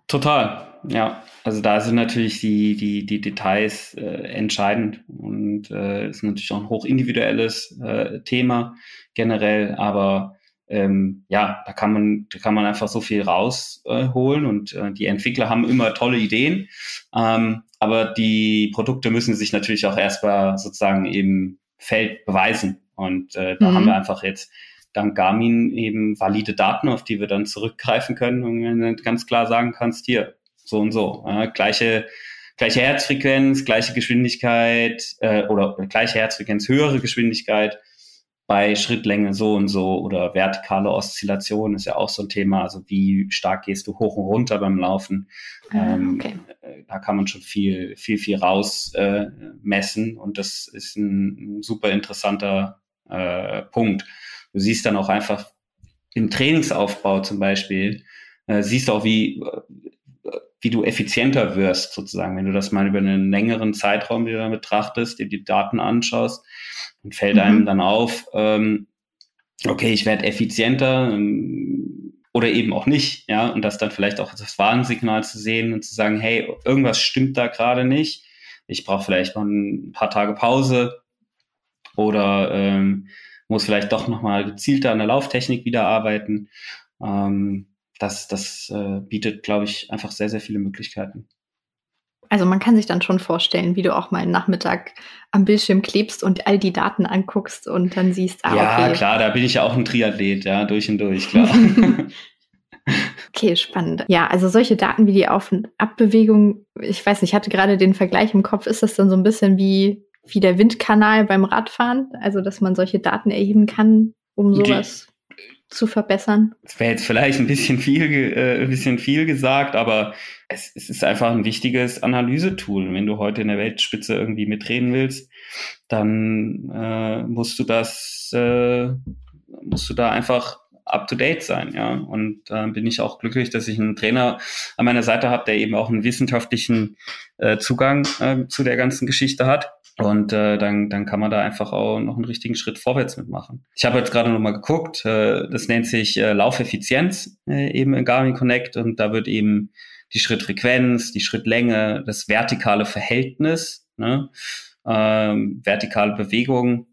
Total, ja. Also da sind natürlich die, die, die Details äh, entscheidend und äh, ist natürlich auch ein hochindividuelles äh, Thema generell, aber ähm, ja, da kann man, da kann man einfach so viel rausholen äh, und äh, die Entwickler haben immer tolle Ideen, ähm, aber die Produkte müssen sich natürlich auch erstmal sozusagen im Feld beweisen. Und äh, da mhm. haben wir einfach jetzt dank Garmin eben valide Daten, auf die wir dann zurückgreifen können. Und wenn du ganz klar sagen kannst, hier, so und so, gleiche gleiche Herzfrequenz, gleiche Geschwindigkeit äh, oder gleiche Herzfrequenz, höhere Geschwindigkeit, bei Schrittlänge so und so oder vertikale Oszillation ist ja auch so ein Thema. Also wie stark gehst du hoch und runter beim Laufen? Ah, ähm, okay. äh, da kann man schon viel, viel, viel raus äh, messen und das ist ein, ein super interessanter äh, Punkt. Du siehst dann auch einfach im Trainingsaufbau zum Beispiel, äh, siehst auch, wie, wie du effizienter wirst, sozusagen, wenn du das mal über einen längeren Zeitraum wieder betrachtest, dir die Daten anschaust und fällt mhm. einem dann auf, ähm, okay, ich werde effizienter ähm, oder eben auch nicht, ja, und das dann vielleicht auch das Warnsignal zu sehen und zu sagen, hey, irgendwas stimmt da gerade nicht, ich brauche vielleicht mal ein paar Tage Pause oder ähm, muss vielleicht doch nochmal gezielter an der Lauftechnik wieder arbeiten. Ähm, das das äh, bietet, glaube ich, einfach sehr, sehr viele Möglichkeiten. Also man kann sich dann schon vorstellen, wie du auch mal einen Nachmittag am Bildschirm klebst und all die Daten anguckst und dann siehst, ah, ja, okay. klar, da bin ich ja auch ein Triathlet, ja, durch und durch, klar. okay, spannend. Ja, also solche Daten wie die Auf- und Abbewegung, ich weiß nicht, ich hatte gerade den Vergleich im Kopf, ist das dann so ein bisschen wie, wie der Windkanal beim Radfahren? Also, dass man solche Daten erheben kann, um sowas zu verbessern? Das wäre jetzt vielleicht ein bisschen viel, äh, ein bisschen viel gesagt, aber es, es ist einfach ein wichtiges Analysetool. Wenn du heute in der Weltspitze irgendwie mitreden willst, dann äh, musst du das, äh, musst du da einfach up to date sein, ja. Und äh, bin ich auch glücklich, dass ich einen Trainer an meiner Seite habe, der eben auch einen wissenschaftlichen äh, Zugang äh, zu der ganzen Geschichte hat. Und äh, dann, dann kann man da einfach auch noch einen richtigen Schritt vorwärts mitmachen. Ich habe jetzt gerade noch mal geguckt, äh, das nennt sich äh, Laufeffizienz äh, eben in Garmin Connect und da wird eben die Schrittfrequenz, die Schrittlänge, das vertikale Verhältnis, ne, ähm, vertikale Bewegung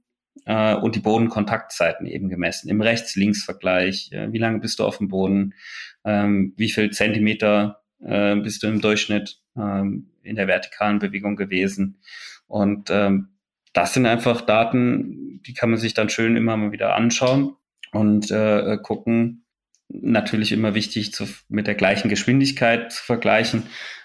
äh, und die Bodenkontaktzeiten eben gemessen im Rechts-Links-Vergleich. Äh, wie lange bist du auf dem Boden? Ähm, wie viel Zentimeter äh, bist du im Durchschnitt ähm, in der vertikalen Bewegung gewesen? Und ähm, das sind einfach Daten, die kann man sich dann schön immer mal wieder anschauen und äh, gucken. Natürlich immer wichtig, zu, mit der gleichen Geschwindigkeit zu vergleichen,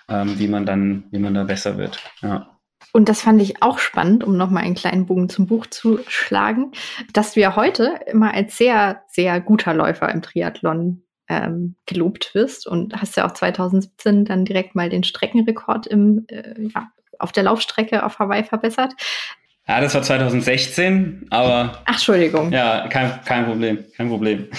ähm, wie man dann, wie man da besser wird. Ja. Und das fand ich auch spannend, um nochmal einen kleinen Bogen zum Buch zu schlagen, dass du ja heute immer als sehr, sehr guter Läufer im Triathlon ähm, gelobt wirst und hast ja auch 2017 dann direkt mal den Streckenrekord im, äh, ja, auf der Laufstrecke auf Hawaii verbessert. Ja, das war 2016, aber. Ach, Entschuldigung. Ja, kein, kein Problem, kein Problem.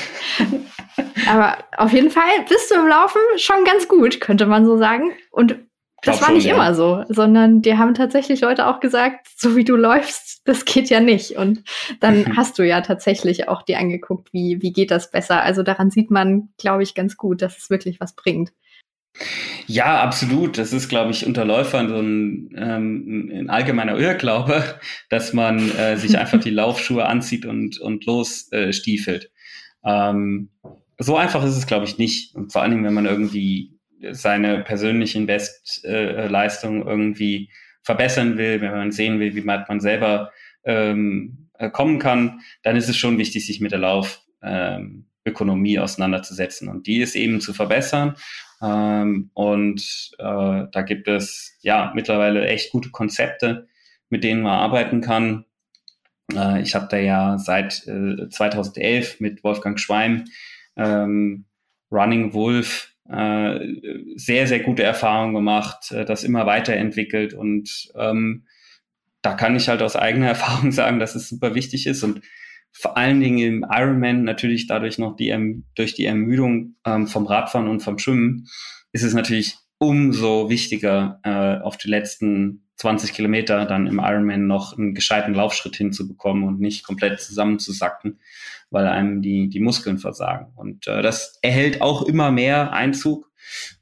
aber auf jeden Fall bist du im Laufen schon ganz gut, könnte man so sagen. Und das war nicht ja. immer so, sondern dir haben tatsächlich Leute auch gesagt, so wie du läufst, das geht ja nicht. Und dann hast du ja tatsächlich auch dir angeguckt, wie, wie geht das besser. Also daran sieht man, glaube ich, ganz gut, dass es wirklich was bringt. Ja, absolut. Das ist, glaube ich, unter Läufern so ein, ähm, ein allgemeiner Irrglaube, dass man äh, sich einfach die Laufschuhe anzieht und, und losstiefelt. Äh, ähm, so einfach ist es, glaube ich, nicht. Und vor allen Dingen, wenn man irgendwie seine persönlichen Bestleistungen irgendwie verbessern will, wenn man sehen will, wie weit man selber ähm, äh, kommen kann, dann ist es schon wichtig, sich mit der Laufökonomie ähm, auseinanderzusetzen. Und die ist eben zu verbessern. Ähm, und äh, da gibt es ja mittlerweile echt gute Konzepte, mit denen man arbeiten kann. Äh, ich habe da ja seit äh, 2011 mit Wolfgang Schweim ähm, Running Wolf sehr, sehr gute Erfahrungen gemacht, äh, das immer weiterentwickelt. Und ähm, da kann ich halt aus eigener Erfahrung sagen, dass es super wichtig ist und vor allen Dingen im Ironman natürlich dadurch noch die erm-, durch die Ermüdung ähm, vom Radfahren und vom Schwimmen ist es natürlich umso wichtiger, äh, auf die letzten 20 Kilometer dann im Ironman noch einen gescheiten Laufschritt hinzubekommen und nicht komplett zusammenzusacken, weil einem die, die Muskeln versagen. Und äh, das erhält auch immer mehr Einzug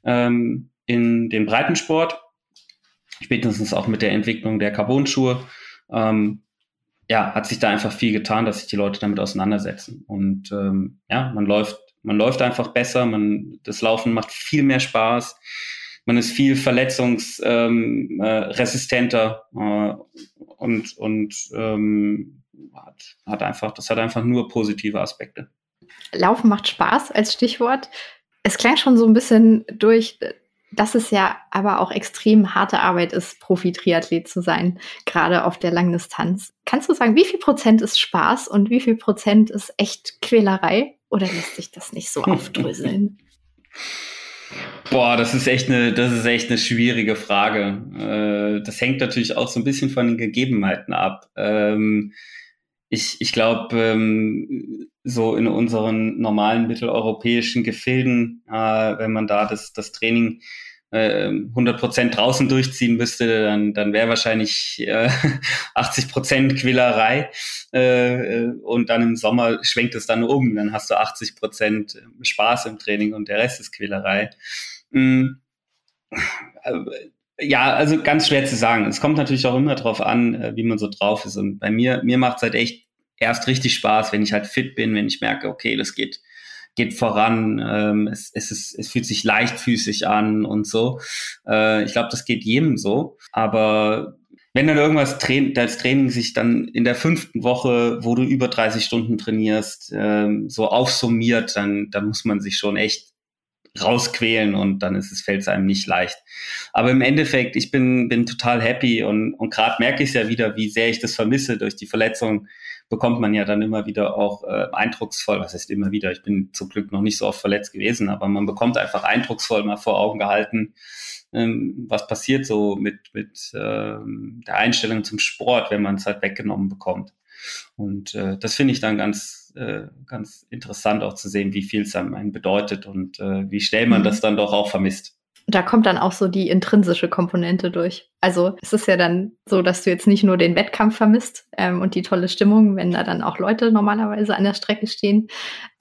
ähm, in den Breitensport, spätestens auch mit der Entwicklung der Carbon-Schuhe. Ähm, ja, hat sich da einfach viel getan, dass sich die Leute damit auseinandersetzen. Und ähm, ja, man läuft, man läuft einfach besser, man, das Laufen macht viel mehr Spaß, man ist viel verletzungsresistenter ähm, äh, äh, und, und ähm, hat, hat einfach, das hat einfach nur positive Aspekte. Laufen macht Spaß als Stichwort. Es klang schon so ein bisschen durch, dass es ja aber auch extrem harte Arbeit ist, Profi-Triathlet zu sein, gerade auf der Langdistanz. Kannst du sagen, wie viel Prozent ist Spaß und wie viel Prozent ist echt Quälerei? Oder lässt sich das nicht so aufdröseln? Boah, das ist echt eine, das ist echt eine schwierige Frage. Äh, das hängt natürlich auch so ein bisschen von den Gegebenheiten ab. Ähm, ich, ich glaube, ähm, so in unseren normalen mitteleuropäischen Gefilden, äh, wenn man da das, das Training äh, 100 Prozent draußen durchziehen müsste, dann, dann wäre wahrscheinlich äh, 80 Prozent Quillerei äh, und dann im Sommer schwenkt es dann um, dann hast du 80 Prozent Spaß im Training und der Rest ist Quälerei. Mhm. Ja, also ganz schwer zu sagen. Es kommt natürlich auch immer darauf an, äh, wie man so drauf ist. Und bei mir, mir macht es halt echt erst richtig Spaß, wenn ich halt fit bin, wenn ich merke, okay, das geht, geht voran, ähm, es, es, ist, es fühlt sich leichtfüßig an und so. Äh, ich glaube, das geht jedem so. Aber wenn dann irgendwas Tra das Training sich dann in der fünften Woche, wo du über 30 Stunden trainierst, ähm, so aufsummiert, dann, dann muss man sich schon echt rausquälen und dann ist es, fällt es einem nicht leicht. Aber im Endeffekt, ich bin, bin total happy und, und gerade merke ich ja wieder, wie sehr ich das vermisse durch die Verletzung bekommt man ja dann immer wieder auch äh, eindrucksvoll, was heißt immer wieder, ich bin zum Glück noch nicht so oft verletzt gewesen, aber man bekommt einfach eindrucksvoll mal vor Augen gehalten, ähm, was passiert so mit, mit ähm, der Einstellung zum Sport, wenn man es halt weggenommen bekommt. Und äh, das finde ich dann ganz, äh, ganz interessant auch zu sehen, wie viel es einem bedeutet und äh, wie schnell man mhm. das dann doch auch vermisst da kommt dann auch so die intrinsische Komponente durch. Also es ist ja dann so, dass du jetzt nicht nur den Wettkampf vermisst ähm, und die tolle Stimmung, wenn da dann auch Leute normalerweise an der Strecke stehen,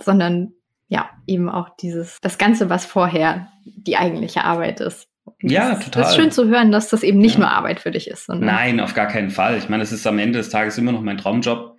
sondern ja, eben auch dieses, das Ganze, was vorher die eigentliche Arbeit ist. ja, total. Das ist schön zu hören, dass das eben nicht ja. nur Arbeit für dich ist. Nein, auf gar keinen Fall. Ich meine, es ist am Ende des Tages immer noch mein Traumjob.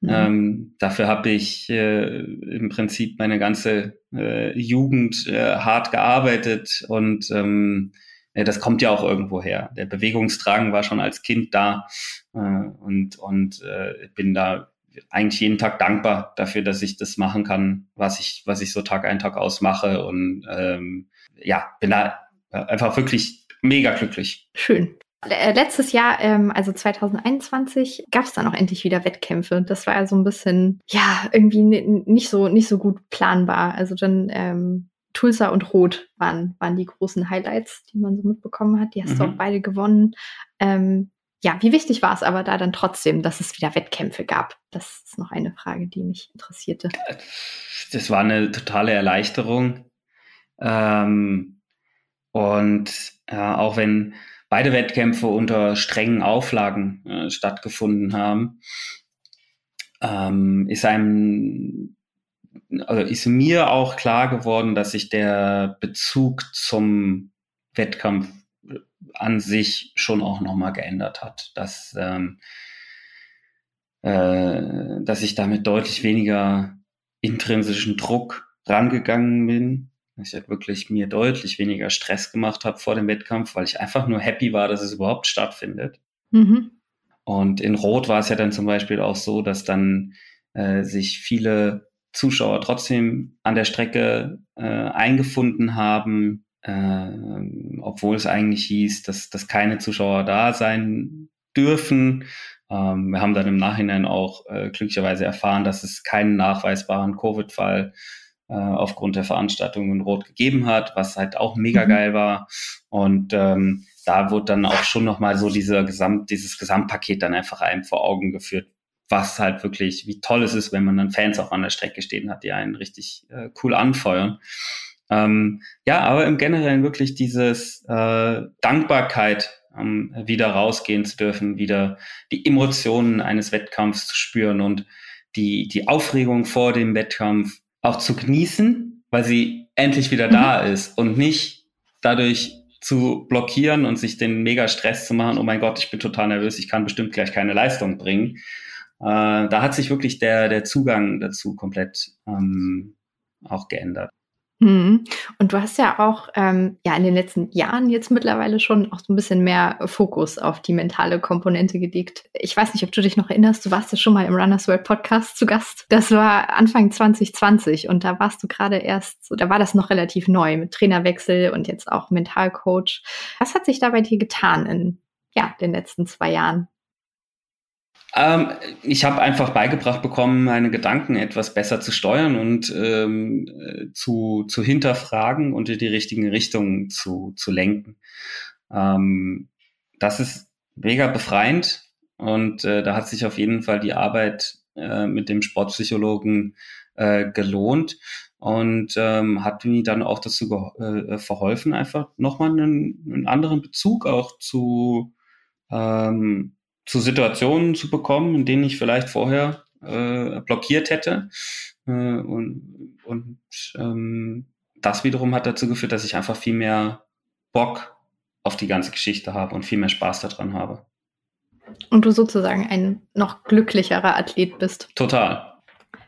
Mhm. Ähm, dafür habe ich äh, im Prinzip meine ganze äh, Jugend äh, hart gearbeitet und ähm, ja, das kommt ja auch irgendwo her. Der Bewegungstrang war schon als Kind da äh, und, und äh, bin da eigentlich jeden Tag dankbar dafür, dass ich das machen kann, was ich, was ich so Tag ein, Tag aus mache und ähm, ja, bin da einfach wirklich mega glücklich. Schön. Äh, letztes Jahr, ähm, also 2021, gab es dann auch endlich wieder Wettkämpfe. Das war ja so ein bisschen, ja, irgendwie nicht so, nicht so gut planbar. Also dann ähm, Tulsa und Rot waren, waren die großen Highlights, die man so mitbekommen hat. Die hast mhm. du auch beide gewonnen. Ähm, ja, wie wichtig war es aber da dann trotzdem, dass es wieder Wettkämpfe gab? Das ist noch eine Frage, die mich interessierte. Das war eine totale Erleichterung. Ähm, und ja, äh, auch wenn beide Wettkämpfe unter strengen Auflagen äh, stattgefunden haben, ähm, ist einem also ist mir auch klar geworden, dass sich der Bezug zum Wettkampf an sich schon auch nochmal geändert hat. Dass, ähm, äh, dass ich damit deutlich weniger intrinsischen Druck rangegangen bin. Ich halt wirklich mir deutlich weniger Stress gemacht habe vor dem Wettkampf, weil ich einfach nur happy war, dass es überhaupt stattfindet. Mhm. Und in Rot war es ja dann zum Beispiel auch so, dass dann äh, sich viele Zuschauer trotzdem an der Strecke äh, eingefunden haben, äh, obwohl es eigentlich hieß, dass, dass keine Zuschauer da sein dürfen. Ähm, wir haben dann im Nachhinein auch äh, glücklicherweise erfahren, dass es keinen nachweisbaren Covid-Fall aufgrund der Veranstaltung in Rot gegeben hat, was halt auch mega mhm. geil war. Und ähm, da wurde dann auch schon nochmal so dieser Gesamt, dieses Gesamtpaket dann einfach einem vor Augen geführt, was halt wirklich, wie toll es ist, wenn man dann Fans auch an der Strecke stehen hat, die einen richtig äh, cool anfeuern. Ähm, ja, aber im Generellen wirklich dieses äh, Dankbarkeit, ähm, wieder rausgehen zu dürfen, wieder die Emotionen eines Wettkampfs zu spüren und die, die Aufregung vor dem Wettkampf auch zu genießen, weil sie endlich wieder mhm. da ist und nicht dadurch zu blockieren und sich den mega Stress zu machen, oh mein Gott, ich bin total nervös, ich kann bestimmt gleich keine Leistung bringen. Äh, da hat sich wirklich der, der Zugang dazu komplett ähm, auch geändert. Mhm. Und du hast ja auch ähm, ja in den letzten Jahren jetzt mittlerweile schon auch so ein bisschen mehr Fokus auf die mentale Komponente gelegt. Ich weiß nicht, ob du dich noch erinnerst, du warst ja schon mal im Runners World Podcast zu Gast. Das war Anfang 2020 und da warst du gerade erst, da war das noch relativ neu mit Trainerwechsel und jetzt auch Mentalcoach. Was hat sich da bei dir getan in ja, den letzten zwei Jahren? Ähm, ich habe einfach beigebracht bekommen, meine Gedanken etwas besser zu steuern und ähm, zu, zu hinterfragen und in die richtigen Richtungen zu, zu lenken. Ähm, das ist mega befreiend und äh, da hat sich auf jeden Fall die Arbeit äh, mit dem Sportpsychologen äh, gelohnt und ähm, hat mir dann auch dazu äh, verholfen, einfach nochmal einen, einen anderen Bezug auch zu ähm, zu Situationen zu bekommen, in denen ich vielleicht vorher äh, blockiert hätte. Äh, und und ähm, das wiederum hat dazu geführt, dass ich einfach viel mehr Bock auf die ganze Geschichte habe und viel mehr Spaß daran habe. Und du sozusagen ein noch glücklicherer Athlet bist. Total.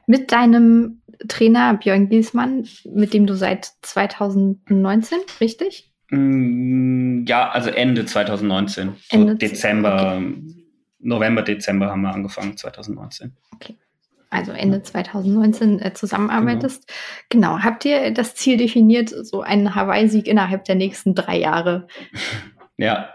Mit deinem Trainer Björn Giesmann, mit dem du seit 2019, richtig? Mm, ja, also Ende 2019. Ende so Dezember, okay. November, Dezember haben wir angefangen, 2019. Okay. Also Ende 2019 äh, zusammenarbeitest. Genau. genau. Habt ihr das Ziel definiert, so einen Hawaii-Sieg innerhalb der nächsten drei Jahre? Ja.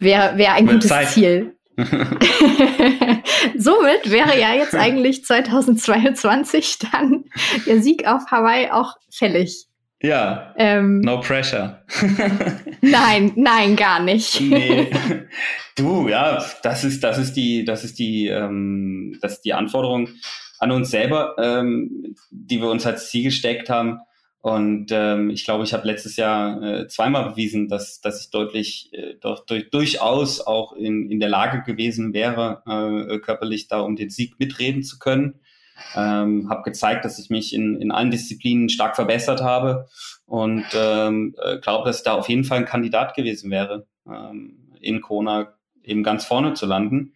Wäre wär ein Mit gutes Zeit. Ziel. Somit wäre ja jetzt eigentlich 2022 dann der Sieg auf Hawaii auch fällig. Ja. Ähm, no pressure. nein, nein, gar nicht. nee. Du, ja, das ist, das ist die, das ist die, ähm, das ist die Anforderung an uns selber, ähm, die wir uns als Ziel gesteckt haben. Und ähm, ich glaube, ich habe letztes Jahr äh, zweimal bewiesen, dass, dass ich deutlich, äh, doch, durch, durchaus auch in, in der Lage gewesen wäre, äh, körperlich da um den Sieg mitreden zu können. Ähm, habe gezeigt, dass ich mich in, in allen Disziplinen stark verbessert habe und ähm, äh, glaube, dass ich da auf jeden Fall ein Kandidat gewesen wäre, ähm, in Kona eben ganz vorne zu landen.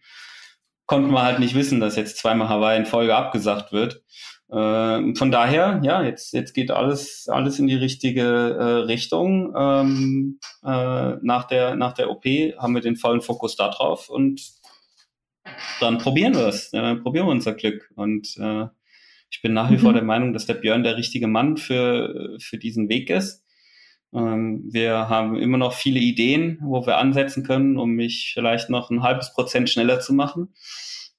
Konnten wir halt nicht wissen, dass jetzt zweimal Hawaii in Folge abgesagt wird. Äh, von daher, ja, jetzt, jetzt geht alles, alles in die richtige äh, Richtung. Ähm, äh, nach, der, nach der OP haben wir den vollen Fokus da drauf und dann probieren wir es. Dann probieren wir unser Glück. Und äh, ich bin nach wie mhm. vor der Meinung, dass der Björn der richtige Mann für, für diesen Weg ist. Ähm, wir haben immer noch viele Ideen, wo wir ansetzen können, um mich vielleicht noch ein halbes Prozent schneller zu machen.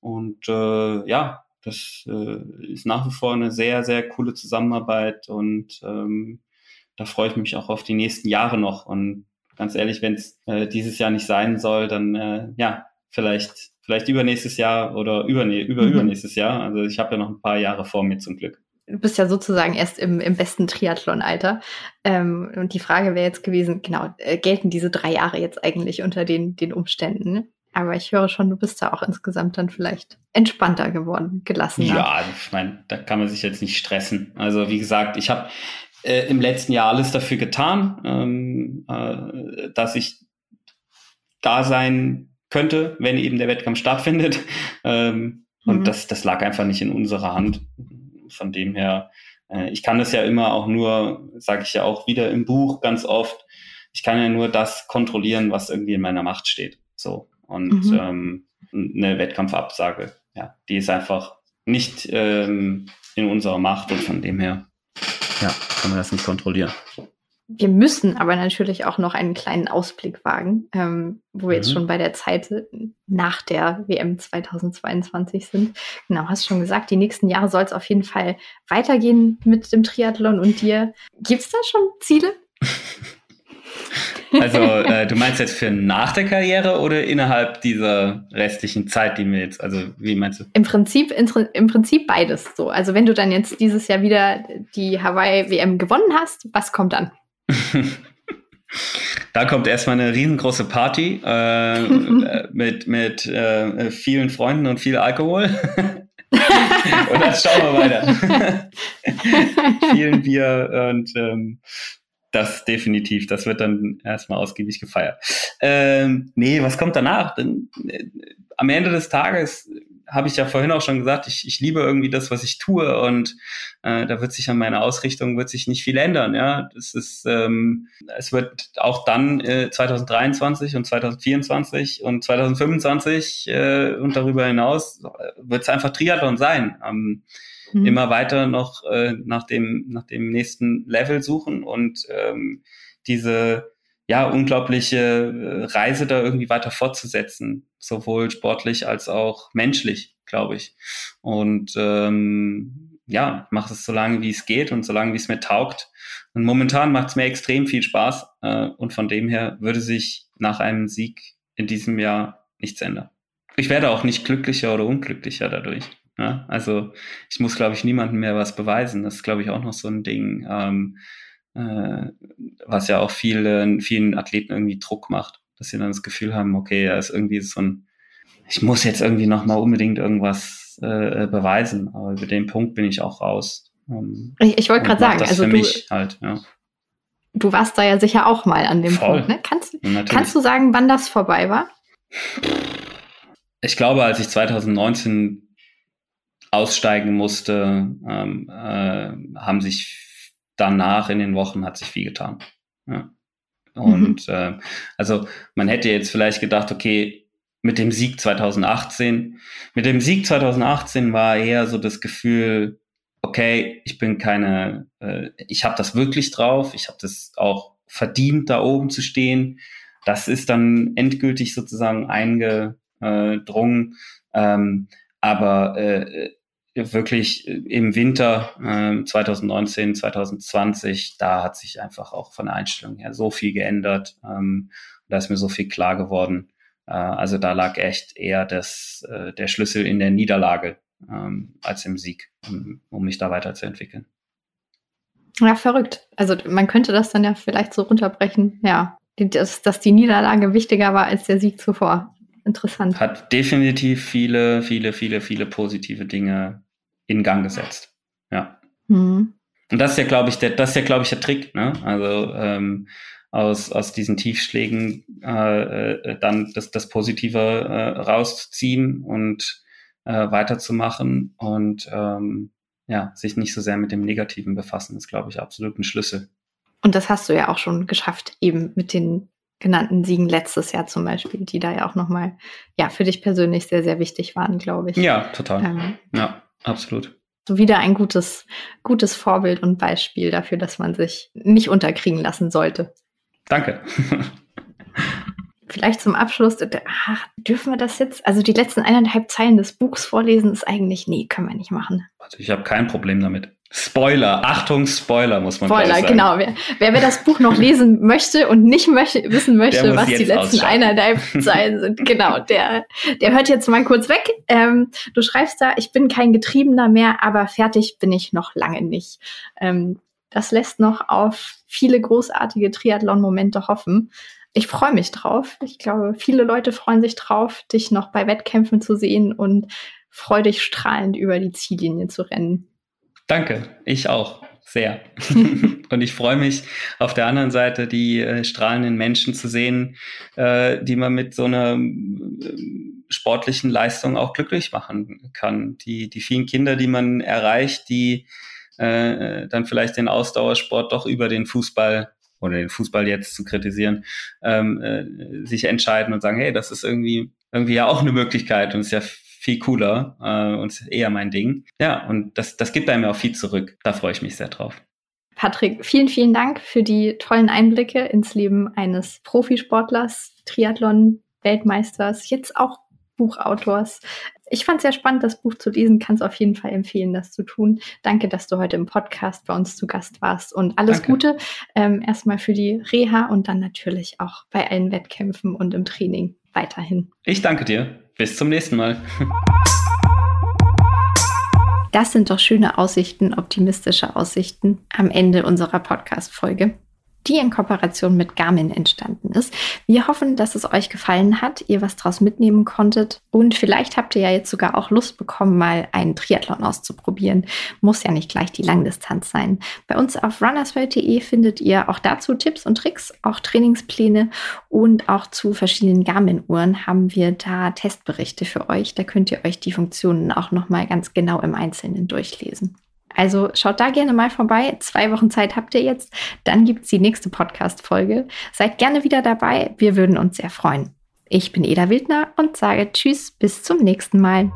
Und äh, ja, das äh, ist nach wie vor eine sehr, sehr coole Zusammenarbeit und ähm, da freue ich mich auch auf die nächsten Jahre noch. Und ganz ehrlich, wenn es äh, dieses Jahr nicht sein soll, dann äh, ja, vielleicht vielleicht übernächstes Jahr oder übernä über mhm. übernächstes Jahr. Also ich habe ja noch ein paar Jahre vor mir zum Glück. Du bist ja sozusagen erst im, im besten Triathlon-Alter. Ähm, und die Frage wäre jetzt gewesen, genau, äh, gelten diese drei Jahre jetzt eigentlich unter den, den Umständen? Aber ich höre schon, du bist da auch insgesamt dann vielleicht entspannter geworden, gelassener. Ja, ich meine, da kann man sich jetzt nicht stressen. Also wie gesagt, ich habe äh, im letzten Jahr alles dafür getan, ähm, äh, dass ich da sein könnte, wenn eben der Wettkampf stattfindet. Ähm, mhm. Und das, das lag einfach nicht in unserer Hand. Von dem her, äh, ich kann das ja immer auch nur, sage ich ja auch wieder im Buch ganz oft, ich kann ja nur das kontrollieren, was irgendwie in meiner Macht steht. So. Und mhm. ähm, eine Wettkampfabsage, ja, die ist einfach nicht ähm, in unserer Macht und von dem her, ja, kann man das nicht kontrollieren. Wir müssen aber natürlich auch noch einen kleinen Ausblick wagen, ähm, wo wir mhm. jetzt schon bei der Zeit nach der WM 2022 sind. Genau, hast schon gesagt, die nächsten Jahre soll es auf jeden Fall weitergehen mit dem Triathlon und dir. Gibt es da schon Ziele? Also äh, du meinst jetzt für nach der Karriere oder innerhalb dieser restlichen Zeit, die wir jetzt, also wie meinst du? Im Prinzip, im Prinzip beides so. Also wenn du dann jetzt dieses Jahr wieder die Hawaii WM gewonnen hast, was kommt dann? Da kommt erstmal eine riesengroße Party äh, mit, mit äh, vielen Freunden und viel Alkohol. und dann schauen wir weiter. Vielen Bier und ähm, das definitiv, das wird dann erstmal ausgiebig gefeiert. Ähm, nee, was kommt danach? Denn, äh, am Ende des Tages habe ich ja vorhin auch schon gesagt, ich, ich liebe irgendwie das, was ich tue und äh, da wird sich an meiner Ausrichtung wird sich nicht viel ändern. Ja, das ist, ähm, es wird auch dann äh, 2023 und 2024 und 2025 äh, und darüber hinaus wird es einfach Triathlon sein. Ähm, mhm. immer weiter noch äh, nach dem nach dem nächsten Level suchen und ähm, diese ja unglaubliche äh, Reise da irgendwie weiter fortzusetzen, sowohl sportlich als auch menschlich, glaube ich. Und ähm, ja, mache es so lange, wie es geht und so lange, wie es mir taugt. Und momentan macht es mir extrem viel Spaß äh, und von dem her würde sich nach einem Sieg in diesem Jahr nichts ändern. Ich werde auch nicht glücklicher oder unglücklicher dadurch. Ja? Also ich muss, glaube ich, niemandem mehr was beweisen. Das ist, glaube ich, auch noch so ein Ding, ähm, äh, was ja auch vielen, vielen Athleten irgendwie Druck macht, dass sie dann das Gefühl haben, okay, er ist irgendwie so ein, ich muss jetzt irgendwie nochmal unbedingt irgendwas äh, beweisen. Aber über den Punkt bin ich auch raus. Ähm, ich ich wollte gerade sagen, das also für du, mich halt, ja. du warst da ja sicher auch mal an dem Voll. Punkt. Ne? Kannst, kannst du sagen, wann das vorbei war? Ich glaube, als ich 2019 aussteigen musste, ähm, äh, haben sich danach in den Wochen hat sich viel getan. Ja. Und mhm. äh, also man hätte jetzt vielleicht gedacht, okay, mit dem Sieg 2018, mit dem Sieg 2018 war eher so das Gefühl, okay, ich bin keine, äh, ich habe das wirklich drauf, ich habe das auch verdient, da oben zu stehen. Das ist dann endgültig sozusagen eingedrungen. Ähm, aber äh, wirklich im Winter äh, 2019, 2020, da hat sich einfach auch von der Einstellung her so viel geändert. Ähm, da ist mir so viel klar geworden. Äh, also da lag echt eher das, äh, der Schlüssel in der Niederlage ähm, als im Sieg, um, um mich da weiterzuentwickeln. Ja, verrückt. Also man könnte das dann ja vielleicht so runterbrechen, ja, dass, dass die Niederlage wichtiger war als der Sieg zuvor. Interessant. Hat definitiv viele, viele, viele, viele positive Dinge in Gang gesetzt. Ja. Mhm. Und das ist ja, glaube ich, der, das ist ja, glaube ich, der Trick, ne? Also ähm, aus, aus diesen Tiefschlägen äh, äh, dann das, das Positive äh, rauszuziehen und äh, weiterzumachen und ähm, ja, sich nicht so sehr mit dem Negativen befassen, ist, glaube ich, absolut ein Schlüssel. Und das hast du ja auch schon geschafft, eben mit den genannten Siegen letztes Jahr zum Beispiel, die da ja auch nochmal, ja, für dich persönlich sehr, sehr wichtig waren, glaube ich. Ja, total. Ähm, ja. Absolut. So wieder ein gutes, gutes Vorbild und Beispiel dafür, dass man sich nicht unterkriegen lassen sollte. Danke. Vielleicht zum Abschluss, ach, dürfen wir das jetzt? Also die letzten eineinhalb Zeilen des Buchs vorlesen ist eigentlich, nee, können wir nicht machen. Also ich habe kein Problem damit. Spoiler, Achtung, Spoiler muss man Spoiler, sagen. genau. Wer, wer, wer, das Buch noch lesen möchte und nicht möchte, wissen möchte, was die letzten eineinhalb Zeilen sind, genau, der, der hört jetzt mal kurz weg. Ähm, du schreibst da, ich bin kein Getriebener mehr, aber fertig bin ich noch lange nicht. Ähm, das lässt noch auf viele großartige Triathlon-Momente hoffen. ich freue mich drauf. Ich glaube, viele Leute freuen sich drauf, dich noch bei Wettkämpfen zu sehen und freudig strahlend über die Ziellinie zu rennen. Danke, ich auch sehr. und ich freue mich auf der anderen Seite, die äh, strahlenden Menschen zu sehen, äh, die man mit so einer äh, sportlichen Leistung auch glücklich machen kann. Die, die vielen Kinder, die man erreicht, die äh, dann vielleicht den Ausdauersport doch über den Fußball oder den Fußball jetzt zu kritisieren, ähm, äh, sich entscheiden und sagen, hey, das ist irgendwie irgendwie ja auch eine Möglichkeit und ist ja viel cooler äh, und eher mein Ding. Ja, und das, das gibt einem ja auch viel zurück. Da freue ich mich sehr drauf. Patrick, vielen, vielen Dank für die tollen Einblicke ins Leben eines Profisportlers, Triathlon-Weltmeisters, jetzt auch Buchautors. Ich fand es sehr spannend, das Buch zu lesen. Kann es auf jeden Fall empfehlen, das zu tun. Danke, dass du heute im Podcast bei uns zu Gast warst und alles Danke. Gute ähm, erstmal für die Reha und dann natürlich auch bei allen Wettkämpfen und im Training weiterhin. Ich danke dir. Bis zum nächsten Mal. Das sind doch schöne Aussichten, optimistische Aussichten am Ende unserer Podcast-Folge die in Kooperation mit Garmin entstanden ist. Wir hoffen, dass es euch gefallen hat, ihr was draus mitnehmen konntet und vielleicht habt ihr ja jetzt sogar auch Lust bekommen, mal einen Triathlon auszuprobieren. Muss ja nicht gleich die Langdistanz sein. Bei uns auf runnersworld.de findet ihr auch dazu Tipps und Tricks, auch Trainingspläne und auch zu verschiedenen Garmin-Uhren haben wir da Testberichte für euch. Da könnt ihr euch die Funktionen auch nochmal ganz genau im Einzelnen durchlesen. Also schaut da gerne mal vorbei. Zwei Wochen Zeit habt ihr jetzt. Dann gibt es die nächste Podcast-Folge. Seid gerne wieder dabei. Wir würden uns sehr freuen. Ich bin Eda Wildner und sage Tschüss, bis zum nächsten Mal.